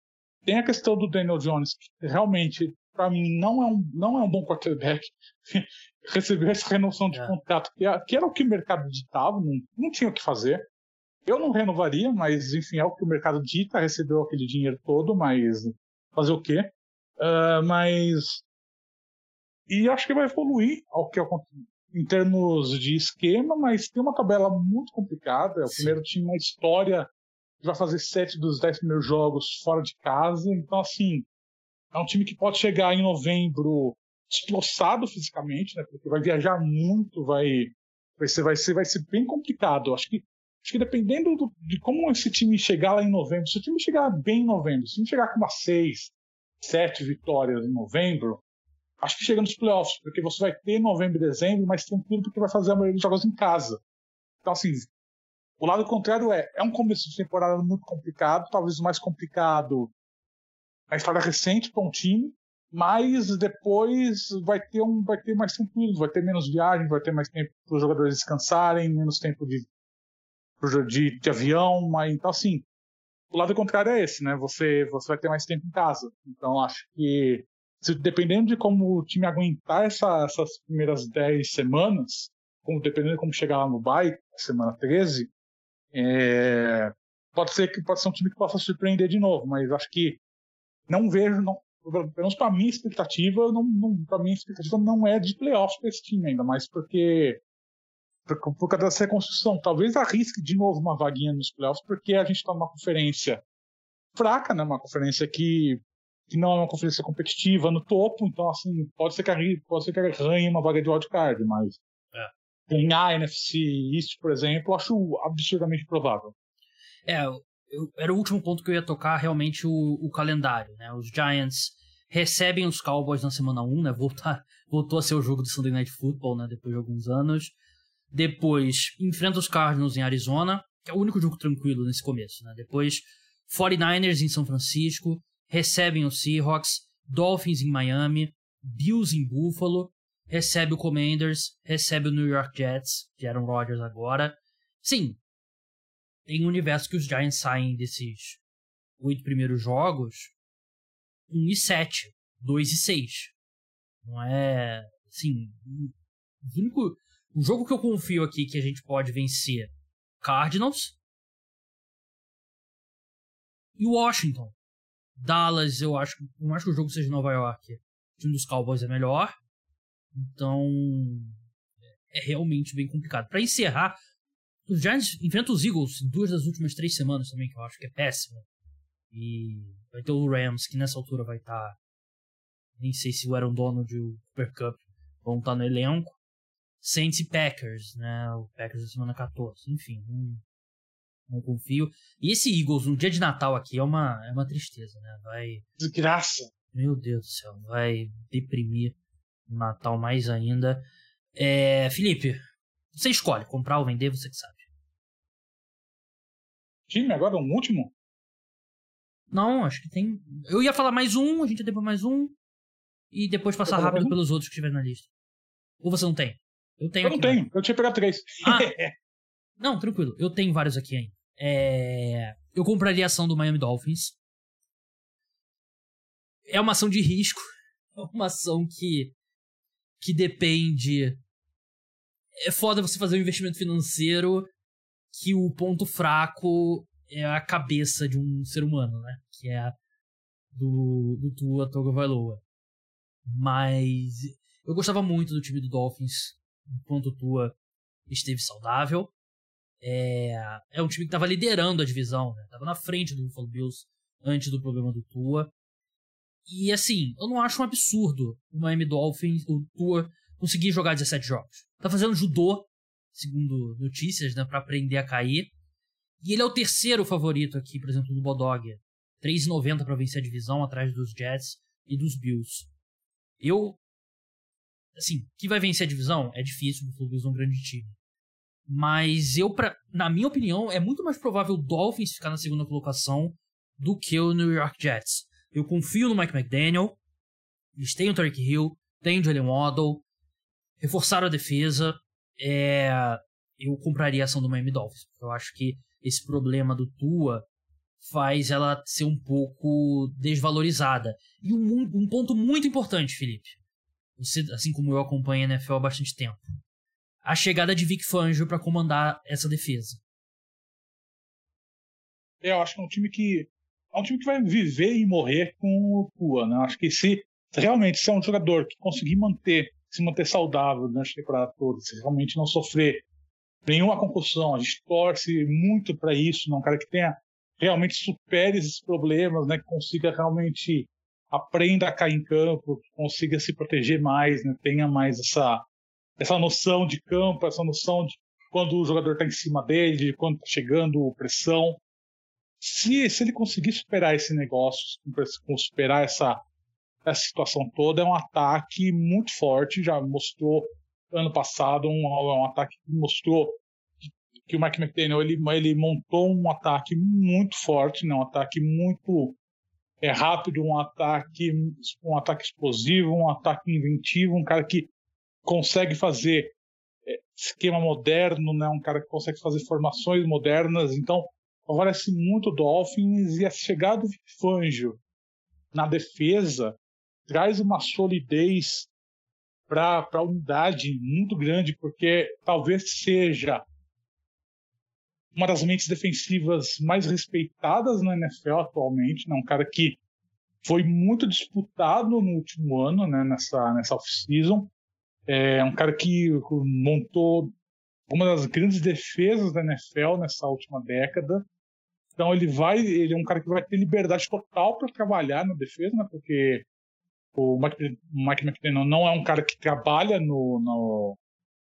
tem a questão do Daniel Jones, que realmente, para mim, não é um, não é um bom quarterback. Recebeu essa renovação de é. contrato, que, que, era o que o mercado ditava, não, não tinha o que fazer. Eu não renovaria, mas enfim, é o que o mercado dita, recebeu aquele dinheiro todo, mas fazer o quê? Uh, mas. E acho que vai evoluir ao que em termos de esquema, mas tem uma tabela muito complicada. É o Sim. primeiro time na história vai fazer sete dos dez primeiros jogos fora de casa. Então, assim, é um time que pode chegar em novembro destroçado fisicamente, né? Porque vai viajar muito, vai, vai, ser, vai, ser, vai ser bem complicado. Acho que, acho que dependendo do, de como esse time chegar lá em novembro, se o time chegar bem em novembro, se o time chegar com uma seis, sete vitórias em novembro, acho que chega nos playoffs, porque você vai ter novembro e dezembro, mas tranquilo porque vai fazer a maioria dos jogos em casa. Então, assim, o lado contrário é, é um começo de temporada muito complicado, talvez o mais complicado na história recente para um time, mas depois vai ter um vai ter mais tranquilo, vai ter menos viagem, vai ter mais tempo para os jogadores descansarem, menos tempo de, de, de avião, mas então assim, o lado contrário é esse, né? Você você vai ter mais tempo em casa. Então acho que se, dependendo de como o time aguentar essa, essas primeiras 10 semanas, como, dependendo de como chegar lá no bye, semana 13, é, pode ser que pode ser um time que possa surpreender de novo, mas acho que não vejo, não, pelo menos para minha expectativa, não, não para minha expectativa não é de playoffs para esse time ainda, mais porque por, por causa dessa reconstrução, talvez arrisque de novo uma vaguinha nos playoffs, porque a gente está numa conferência fraca, né, uma conferência que que não é uma conferência competitiva no topo, então assim, pode ser que arranhe, pode ser que arranhe uma vaga de wildcard, mas ganhar a NFC East, por exemplo, acho absurdamente provável. É, eu, era o último ponto que eu ia tocar, realmente o, o calendário, né? Os Giants recebem os Cowboys na semana 1, né? Voltar, voltou a ser o jogo do Sunday Night Football, né? Depois de alguns anos. Depois enfrenta os Cardinals em Arizona, que é o único jogo tranquilo nesse começo, né? Depois 49ers em São Francisco, recebem o Seahawks, Dolphins em Miami, Bills em Buffalo, recebe o Commanders, recebe o New York Jets, de Aaron Rodgers agora. Sim, tem um universo que os Giants saem desses oito primeiros jogos 1 e 7, 2 e 6. Não é. Assim. O único. O jogo que eu confio aqui que a gente pode vencer Cardinals e Washington. Dallas, eu acho, por mais que o jogo seja Nova York, o time dos Cowboys é melhor. Então, é realmente bem complicado. Para encerrar, os Giants enfrentam os Eagles em duas das últimas três semanas também, que eu acho que é péssimo. E vai ter o Rams, que nessa altura vai estar. Tá, nem sei se o Aaron Donald e o Cooper Cup vão estar tá no elenco. Saints e Packers, né? O Packers da semana 14. Enfim, um, não confio. E esse Eagles no dia de Natal aqui é uma, é uma tristeza, né? Vai. Desgraça! Meu Deus do céu, vai deprimir Natal mais ainda. É, Felipe, você escolhe comprar ou vender, você que sabe. Time agora um último? Não, acho que tem. Eu ia falar mais um, a gente ia depois mais um. E depois passar rápido pelos outros que estiverem na lista. Ou você não tem? Eu tenho. Eu não tenho, eu tinha pegado três. Ah, não, tranquilo. Eu tenho vários aqui ainda. É... Eu compraria a ação do Miami Dolphins. É uma ação de risco. É uma ação que. Que depende. É foda você fazer um investimento financeiro que o ponto fraco é a cabeça de um ser humano, né? Que é a do, do Tua Tagovailoa. Mas eu gostava muito do time do Dolphins enquanto o Tua esteve saudável. É, é um time que estava liderando a divisão, né? Tava na frente do Buffalo Bills antes do problema do Tua. E assim, eu não acho um absurdo o Miami Dolphins, o Tua, conseguir jogar 17 jogos. Tá fazendo judô, segundo notícias, né, para aprender a cair. E ele é o terceiro favorito aqui, por exemplo, no Bodog. 3,90 para vencer a divisão, atrás dos Jets e dos Bills. Eu. Assim, que vai vencer a divisão é difícil, o Bills é um grande time. Mas eu, pra, na minha opinião, é muito mais provável o Dolphins ficar na segunda colocação do que o New York Jets. Eu confio no Mike McDaniel. Eles têm o Tarek Hill, têm o Jalen Waddle, reforçaram a defesa. É, eu compraria a ação do Miami Dolphins. Eu acho que esse problema do Tua faz ela ser um pouco desvalorizada. E um, um ponto muito importante, Felipe. Você, assim como eu acompanho a NFL há bastante tempo. A chegada de Vic Fangio para comandar essa defesa. É, eu acho que é um time que é um time que vai viver e morrer com o Tua, né? Acho que se realmente se é um jogador que conseguir manter, se manter saudável durante a temporada toda, se realmente não sofrer nenhuma concussão. A gente torce muito para isso, né? um cara que tenha realmente supere esses problemas, né? Que consiga realmente aprenda a cair em campo, consiga se proteger mais, né? Tenha mais essa essa noção de campo, essa noção de quando o jogador está em cima dele, de quando está chegando pressão. Se, se ele conseguir superar esse negócio, superar essa essa situação toda. É um ataque muito forte, já mostrou ano passado um, um ataque que mostrou que o Mike McDaniel ele, ele montou um ataque muito forte, né? um ataque muito é, rápido, um ataque, um ataque explosivo, um ataque inventivo, um cara que consegue fazer é, esquema moderno, né? um cara que consegue fazer formações modernas. Então, favorece muito o Dolphins e a chegada do Vic Fangio na defesa traz uma solidez para a unidade muito grande, porque talvez seja uma das mentes defensivas mais respeitadas na NFL atualmente, né? um cara que foi muito disputado no último ano, né? nessa, nessa off-season. É um cara que montou uma das grandes defesas da NFL nessa última década. Então ele vai, ele é um cara que vai ter liberdade total para trabalhar na defesa, né? Porque o Mike, McDaniel não é um cara que trabalha no, no,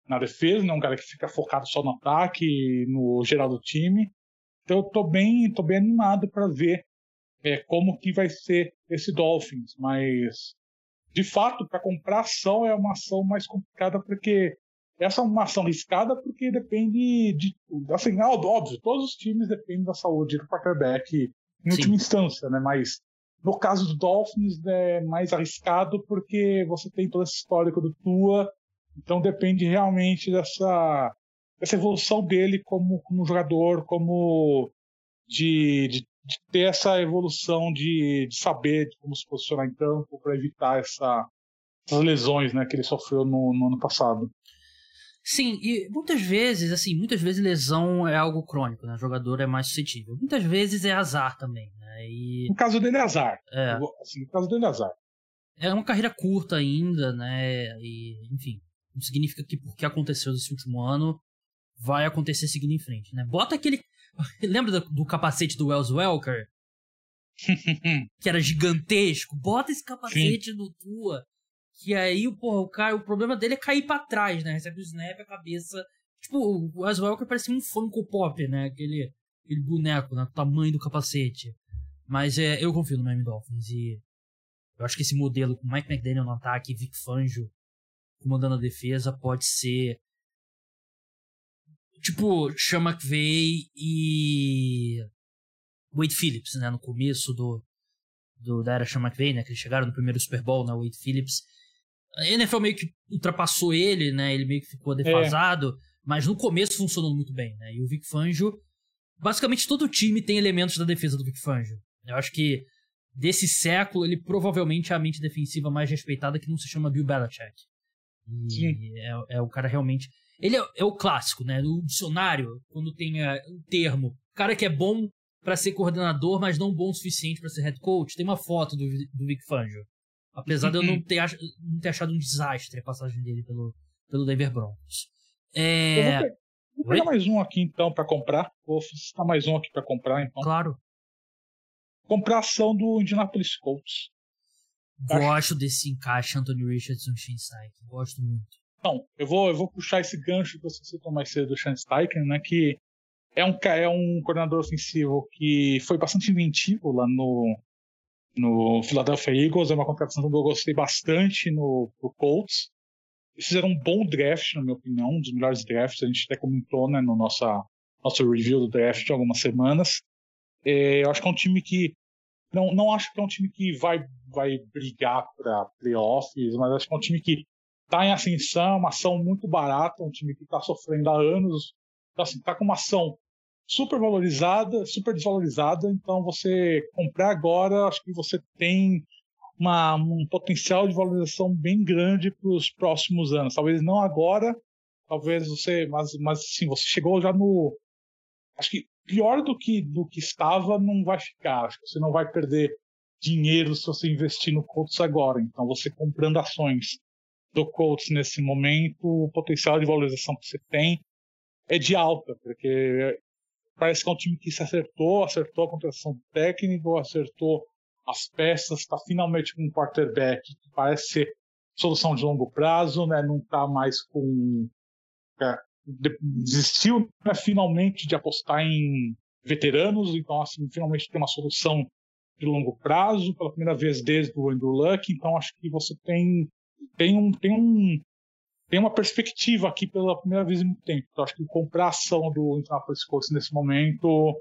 na defesa, não é um cara que fica focado só no ataque, no geral do time. Então eu tô bem, tô bem animado para ver é, como que vai ser esse Dolphins, mas de fato para comprar ação é uma ação mais complicada porque essa é uma ação arriscada porque depende de assim, óbvio, todos os times dependem da saúde do quarterback em Sim. última instância, né? Mas no caso do Dolphins é mais arriscado porque você tem toda essa histórica do Tua, então depende realmente dessa, dessa evolução dele como, como jogador, como de, de, de ter essa evolução de, de saber de como se posicionar em campo para evitar essa, essas lesões né, que ele sofreu no, no ano passado. Sim, e muitas vezes, assim, muitas vezes lesão é algo crônico, né? O jogador é mais suscetível. Muitas vezes é azar também, né? E... No caso dele é azar. É. Assim, no caso dele é azar. É uma carreira curta ainda, né? E, enfim, não significa que porque aconteceu nesse último ano vai acontecer seguindo em frente, né? Bota aquele... Lembra do, do capacete do Wells Welker? que era gigantesco. Bota esse capacete Sim. no tua que aí, porra, o cara, o problema dele é cair para trás, né? Recebe o snap, a cabeça. Tipo, o Wes Welker parecia um Funko Pop, né? Aquele, aquele boneco, né? O tamanho do capacete. Mas é, eu confio no Miami Dolphins e eu acho que esse modelo com Mike McDaniel no ataque e Vic Fangio comandando a defesa pode ser tipo Sean McVay e Wade Phillips, né, no começo do, do da era Sean McVay, né, que eles chegaram no primeiro Super Bowl, né, Wade Phillips a NFL meio que ultrapassou ele, né? Ele meio que ficou defasado. É. Mas no começo funcionou muito bem, né? E o Vic Fangio... Basicamente todo time tem elementos da defesa do Vic Fangio. Eu acho que desse século ele provavelmente é a mente defensiva mais respeitada que não se chama Bill Belichick. E é, é, o cara realmente... Ele é, é, o clássico, né? No dicionário, quando tem uh, um termo, cara que é bom para ser coordenador, mas não bom o suficiente para ser head coach, tem uma foto do, do Vic Fangio. Apesar de eu não uhum. ter, não ter achado um desastre a passagem dele pelo, pelo Denver Broncos. É... Vou, vou pegar mais um aqui então para comprar. Vou citar mais um aqui para comprar então. Claro. Comprar ação do Indianapolis Colts. Gosto Acho... desse encaixe Anthony Richardson Shinsteichen. Gosto muito. Então, eu vou, eu vou puxar esse gancho que você citou mais cedo do Shinsteichen, né? Que é um, é um coordenador ofensivo que foi bastante inventivo lá no, no Philadelphia Eagles. É uma contratação que eu gostei bastante no, no Colts. Eles fizeram um bom draft, na minha opinião, um dos melhores drafts. A gente até comentou né, no nossa, nosso review do draft de algumas semanas. É, eu acho que é um time que. Não, não acho que é um time que vai, vai brigar para playoffs, mas acho que é um time que está em ascensão, uma ação muito barata, um time que está sofrendo há anos. Então, assim, tá com uma ação super valorizada, super desvalorizada. Então, você comprar agora, acho que você tem uma, um potencial de valorização bem grande para os próximos anos. Talvez não agora, talvez você, mas, mas sim, você chegou já no, acho que pior do que do que estava não vai ficar. Acho que você não vai perder dinheiro se você investir no Colts agora. Então, você comprando ações do Colts nesse momento, o potencial de valorização que você tem é de alta, porque Parece que é um time que se acertou, acertou a contratação do técnico, acertou as peças, está finalmente com um quarterback que parece ser solução de longo prazo, né? não está mais com. É, desistiu né, finalmente de apostar em veteranos, então assim, finalmente tem uma solução de longo prazo, pela primeira vez desde o Andrew Luck, então acho que você tem, tem, um, tem, um, tem uma perspectiva aqui pela primeira vez em muito tempo. Então acho que comprar a ação do Indianapolis Colts nesse momento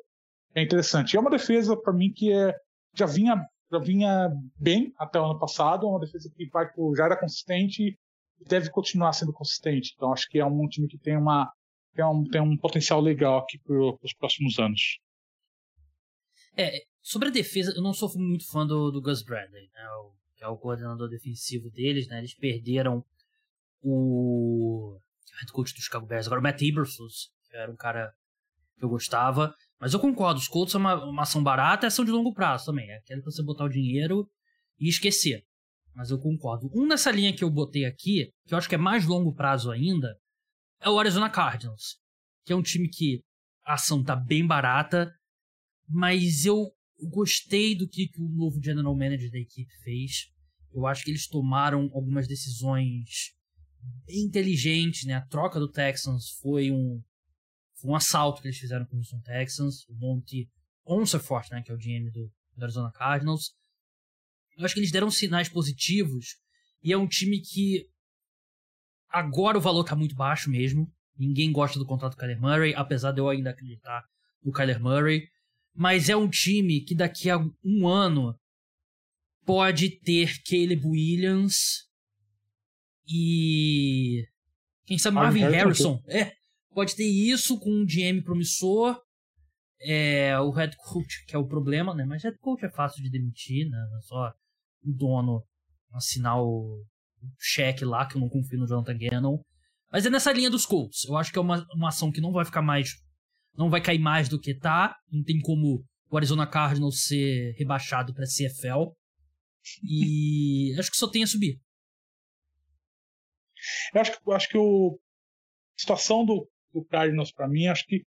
é interessante. E é uma defesa, para mim, que é, já, vinha, já vinha bem até o ano passado, é uma defesa que vai, já era consistente e deve continuar sendo consistente. Então acho que é um time que tem uma tem um, tem um potencial legal aqui para os próximos anos. É, sobre a defesa, eu não sou muito fã do, do Gus Bradley, né, o, que é o coordenador defensivo deles, né? Eles perderam o head coach do Chicago Bears, agora o Matt Eberflus, que era um cara que eu gostava. Mas eu concordo, os Colts são uma, uma ação barata e ação de longo prazo também. É aquela que você botar o dinheiro e esquecer. Mas eu concordo. Um nessa linha que eu botei aqui, que eu acho que é mais longo prazo ainda, é o Arizona Cardinals. Que é um time que a ação tá bem barata, mas eu gostei do que, que o novo general manager da equipe fez. Eu acho que eles tomaram algumas decisões bem inteligentes, né? A troca do Texans foi um, foi um assalto que eles fizeram com o Houston Texans. O Monte Onserfort, né? Que é o GM do, do Arizona Cardinals. Eu acho que eles deram sinais positivos e é um time que agora o valor tá muito baixo mesmo. Ninguém gosta do contrato do Kyler Murray, apesar de eu ainda acreditar no Kyler Murray. Mas é um time que daqui a um ano pode ter Caleb Williams e. Quem sabe Marvin Harrison. É. Pode ter isso com um GM promissor. É, o head coach, que é o problema, né? Mas head coach é fácil de demitir, né? É só o dono assinar o cheque lá, que eu não confio no Jonathan Gannon. Mas é nessa linha dos Colts. Eu acho que é uma, uma ação que não vai ficar mais não vai cair mais do que tá. Não tem como o Arizona Cardinals ser rebaixado para CFL. E acho que só tem a subir. Eu acho que, acho que o, a situação do, do Cardinals para mim, acho que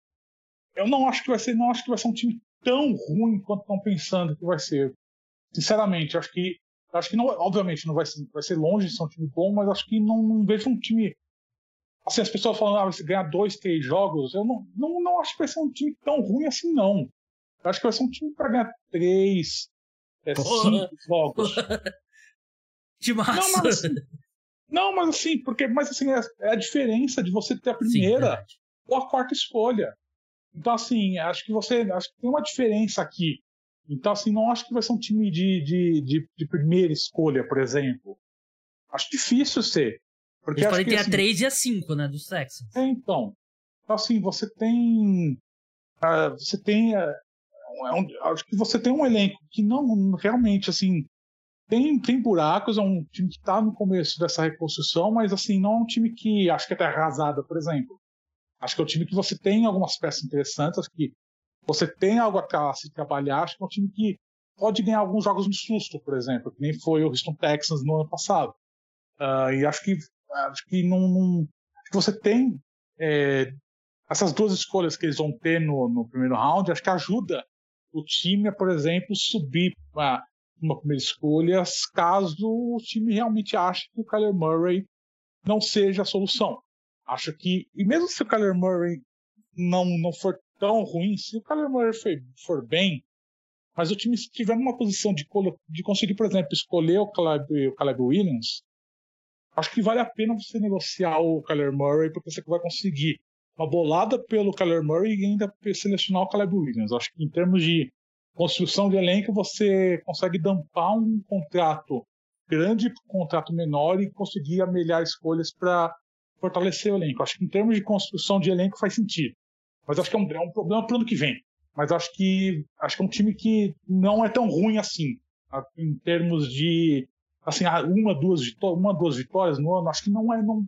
eu não acho que vai ser, não acho que vai ser um time tão ruim quanto estão pensando que vai ser. Sinceramente, acho que acho que não, obviamente não vai ser, vai ser longe de ser um time bom, mas acho que não, não vejo um time assim, as pessoas falando, ah, você ganhar dois, três jogos, eu não, não, não acho que vai ser um time tão ruim assim, não. Eu acho que vai ser um time para ganhar três, é, cinco jogos. De massa. Não, mas assim, não, mas assim, porque, mas assim, é, é a diferença de você ter a primeira Sim, ou a quarta escolha. Então, assim, acho que você. Acho que tem uma diferença aqui. Então, assim, não acho que vai ser um time de, de, de, de primeira escolha, por exemplo. Acho difícil ser. Porque Eles podem ter assim, a 3 e a 5, né, dos Texans. É, então. Então, assim, você tem. Uh, você tem. Uh, um, acho que você tem um elenco que não realmente, assim. Tem, tem buracos, é um time que está no começo dessa reconstrução, mas assim, não é um time que acho que é até arrasada, por exemplo. Acho que é um time que você tem algumas peças interessantes, acho que você tem algo a se trabalhar, acho que é um time que pode ganhar alguns jogos no susto, por exemplo, que nem foi o Houston Texans no ano passado. Uh, e acho que acho que não, não acho que você tem é, essas duas escolhas que eles vão ter no, no, primeiro round, acho que ajuda o time por exemplo, subir uma primeira escolha, caso o time realmente ache que o Kyler Murray não seja a solução. Acho que, e mesmo se o Kyler Murray não, não for tão ruim, se o Kyler Murray for, for bem, mas o time estiver numa posição de, de conseguir, por exemplo, escolher o Caleb, o Caleb Williams, acho que vale a pena você negociar o Kyler Murray, porque você vai conseguir uma bolada pelo Kyler Murray e ainda selecionar o Caleb Williams. Acho que em termos de construção de elenco, você consegue dampar um contrato grande para um contrato menor e conseguir amelhar escolhas para fortalecer o elenco. Acho que em termos de construção de elenco faz sentido. Mas acho que é um, é um problema para o ano que vem. Mas acho que acho que é um time que não é tão ruim assim, em termos de assim, uma, duas, uma, duas vitórias no ano, acho que não é. Não,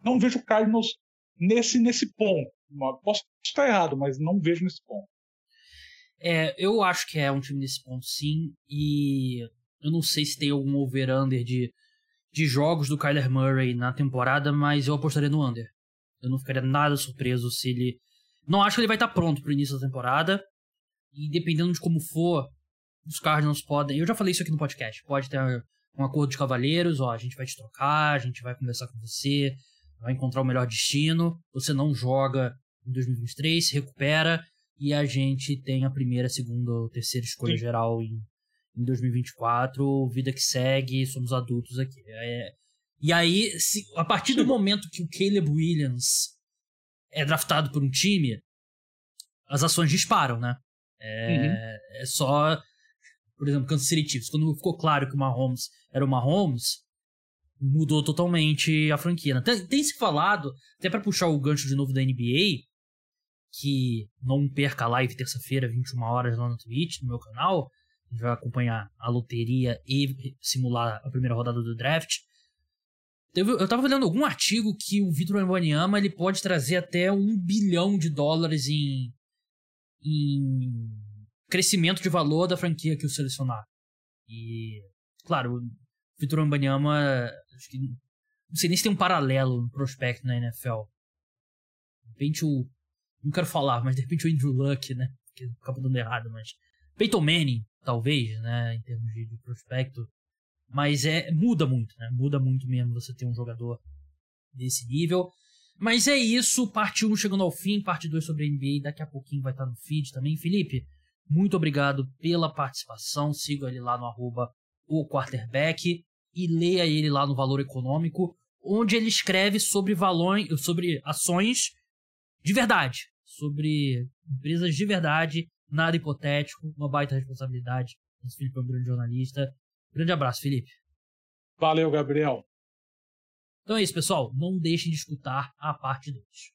não vejo o Cardinals nesse, nesse ponto. Posso estar errado, mas não vejo nesse ponto. É, eu acho que é um time nesse ponto, sim. E eu não sei se tem algum over-under de, de jogos do Kyler Murray na temporada, mas eu apostaria no under. Eu não ficaria nada surpreso se ele. Não acho que ele vai estar pronto para o início da temporada. E dependendo de como for, os Cardinals podem. Eu já falei isso aqui no podcast. Pode ter um acordo de cavalheiros, ó, a gente vai te trocar, a gente vai conversar com você, vai encontrar o melhor destino, você não joga em 2023, se recupera e a gente tem a primeira, segunda ou terceira escolha Sim. geral em, em 2024, vida que segue, somos adultos aqui. É, e aí, se, a partir do momento que o Caleb Williams é draftado por um time, as ações disparam, né? É, uhum. é só, por exemplo, Kansas City Chiefs. Quando ficou claro que o Mahomes era o Mahomes, mudou totalmente a franquia. Né? Tem, tem, se falado, até para puxar o gancho de novo da NBA, que não perca a live terça-feira, 21 horas lá no Twitch, no meu canal. A gente vai acompanhar a loteria e simular a primeira rodada do draft. Eu tava lendo algum artigo que o Vitor Wembanyama ele pode trazer até um bilhão de dólares em, em crescimento de valor da franquia que o selecionar. E, claro, o Vitor Wembanyama, acho que não sei nem se tem um paralelo no prospecto na NFL. De repente o não quero falar, mas de repente o Andrew Luck, né? Que acabou dando errado, mas. Peyton Manning, talvez, né? Em termos de, de prospecto. Mas é muda muito, né? Muda muito mesmo você ter um jogador desse nível. Mas é isso, parte 1 chegando ao fim, parte 2 sobre a NBA, daqui a pouquinho vai estar no feed também. Felipe, muito obrigado pela participação, siga ele lá no arroba o quarterback e leia ele lá no Valor Econômico, onde ele escreve sobre valores, sobre ações de verdade, sobre empresas de verdade, nada hipotético, uma baita responsabilidade. O Felipe é um grande jornalista. Grande abraço, Felipe. Valeu, Gabriel. Então é isso, pessoal. Não deixem de escutar a parte 2.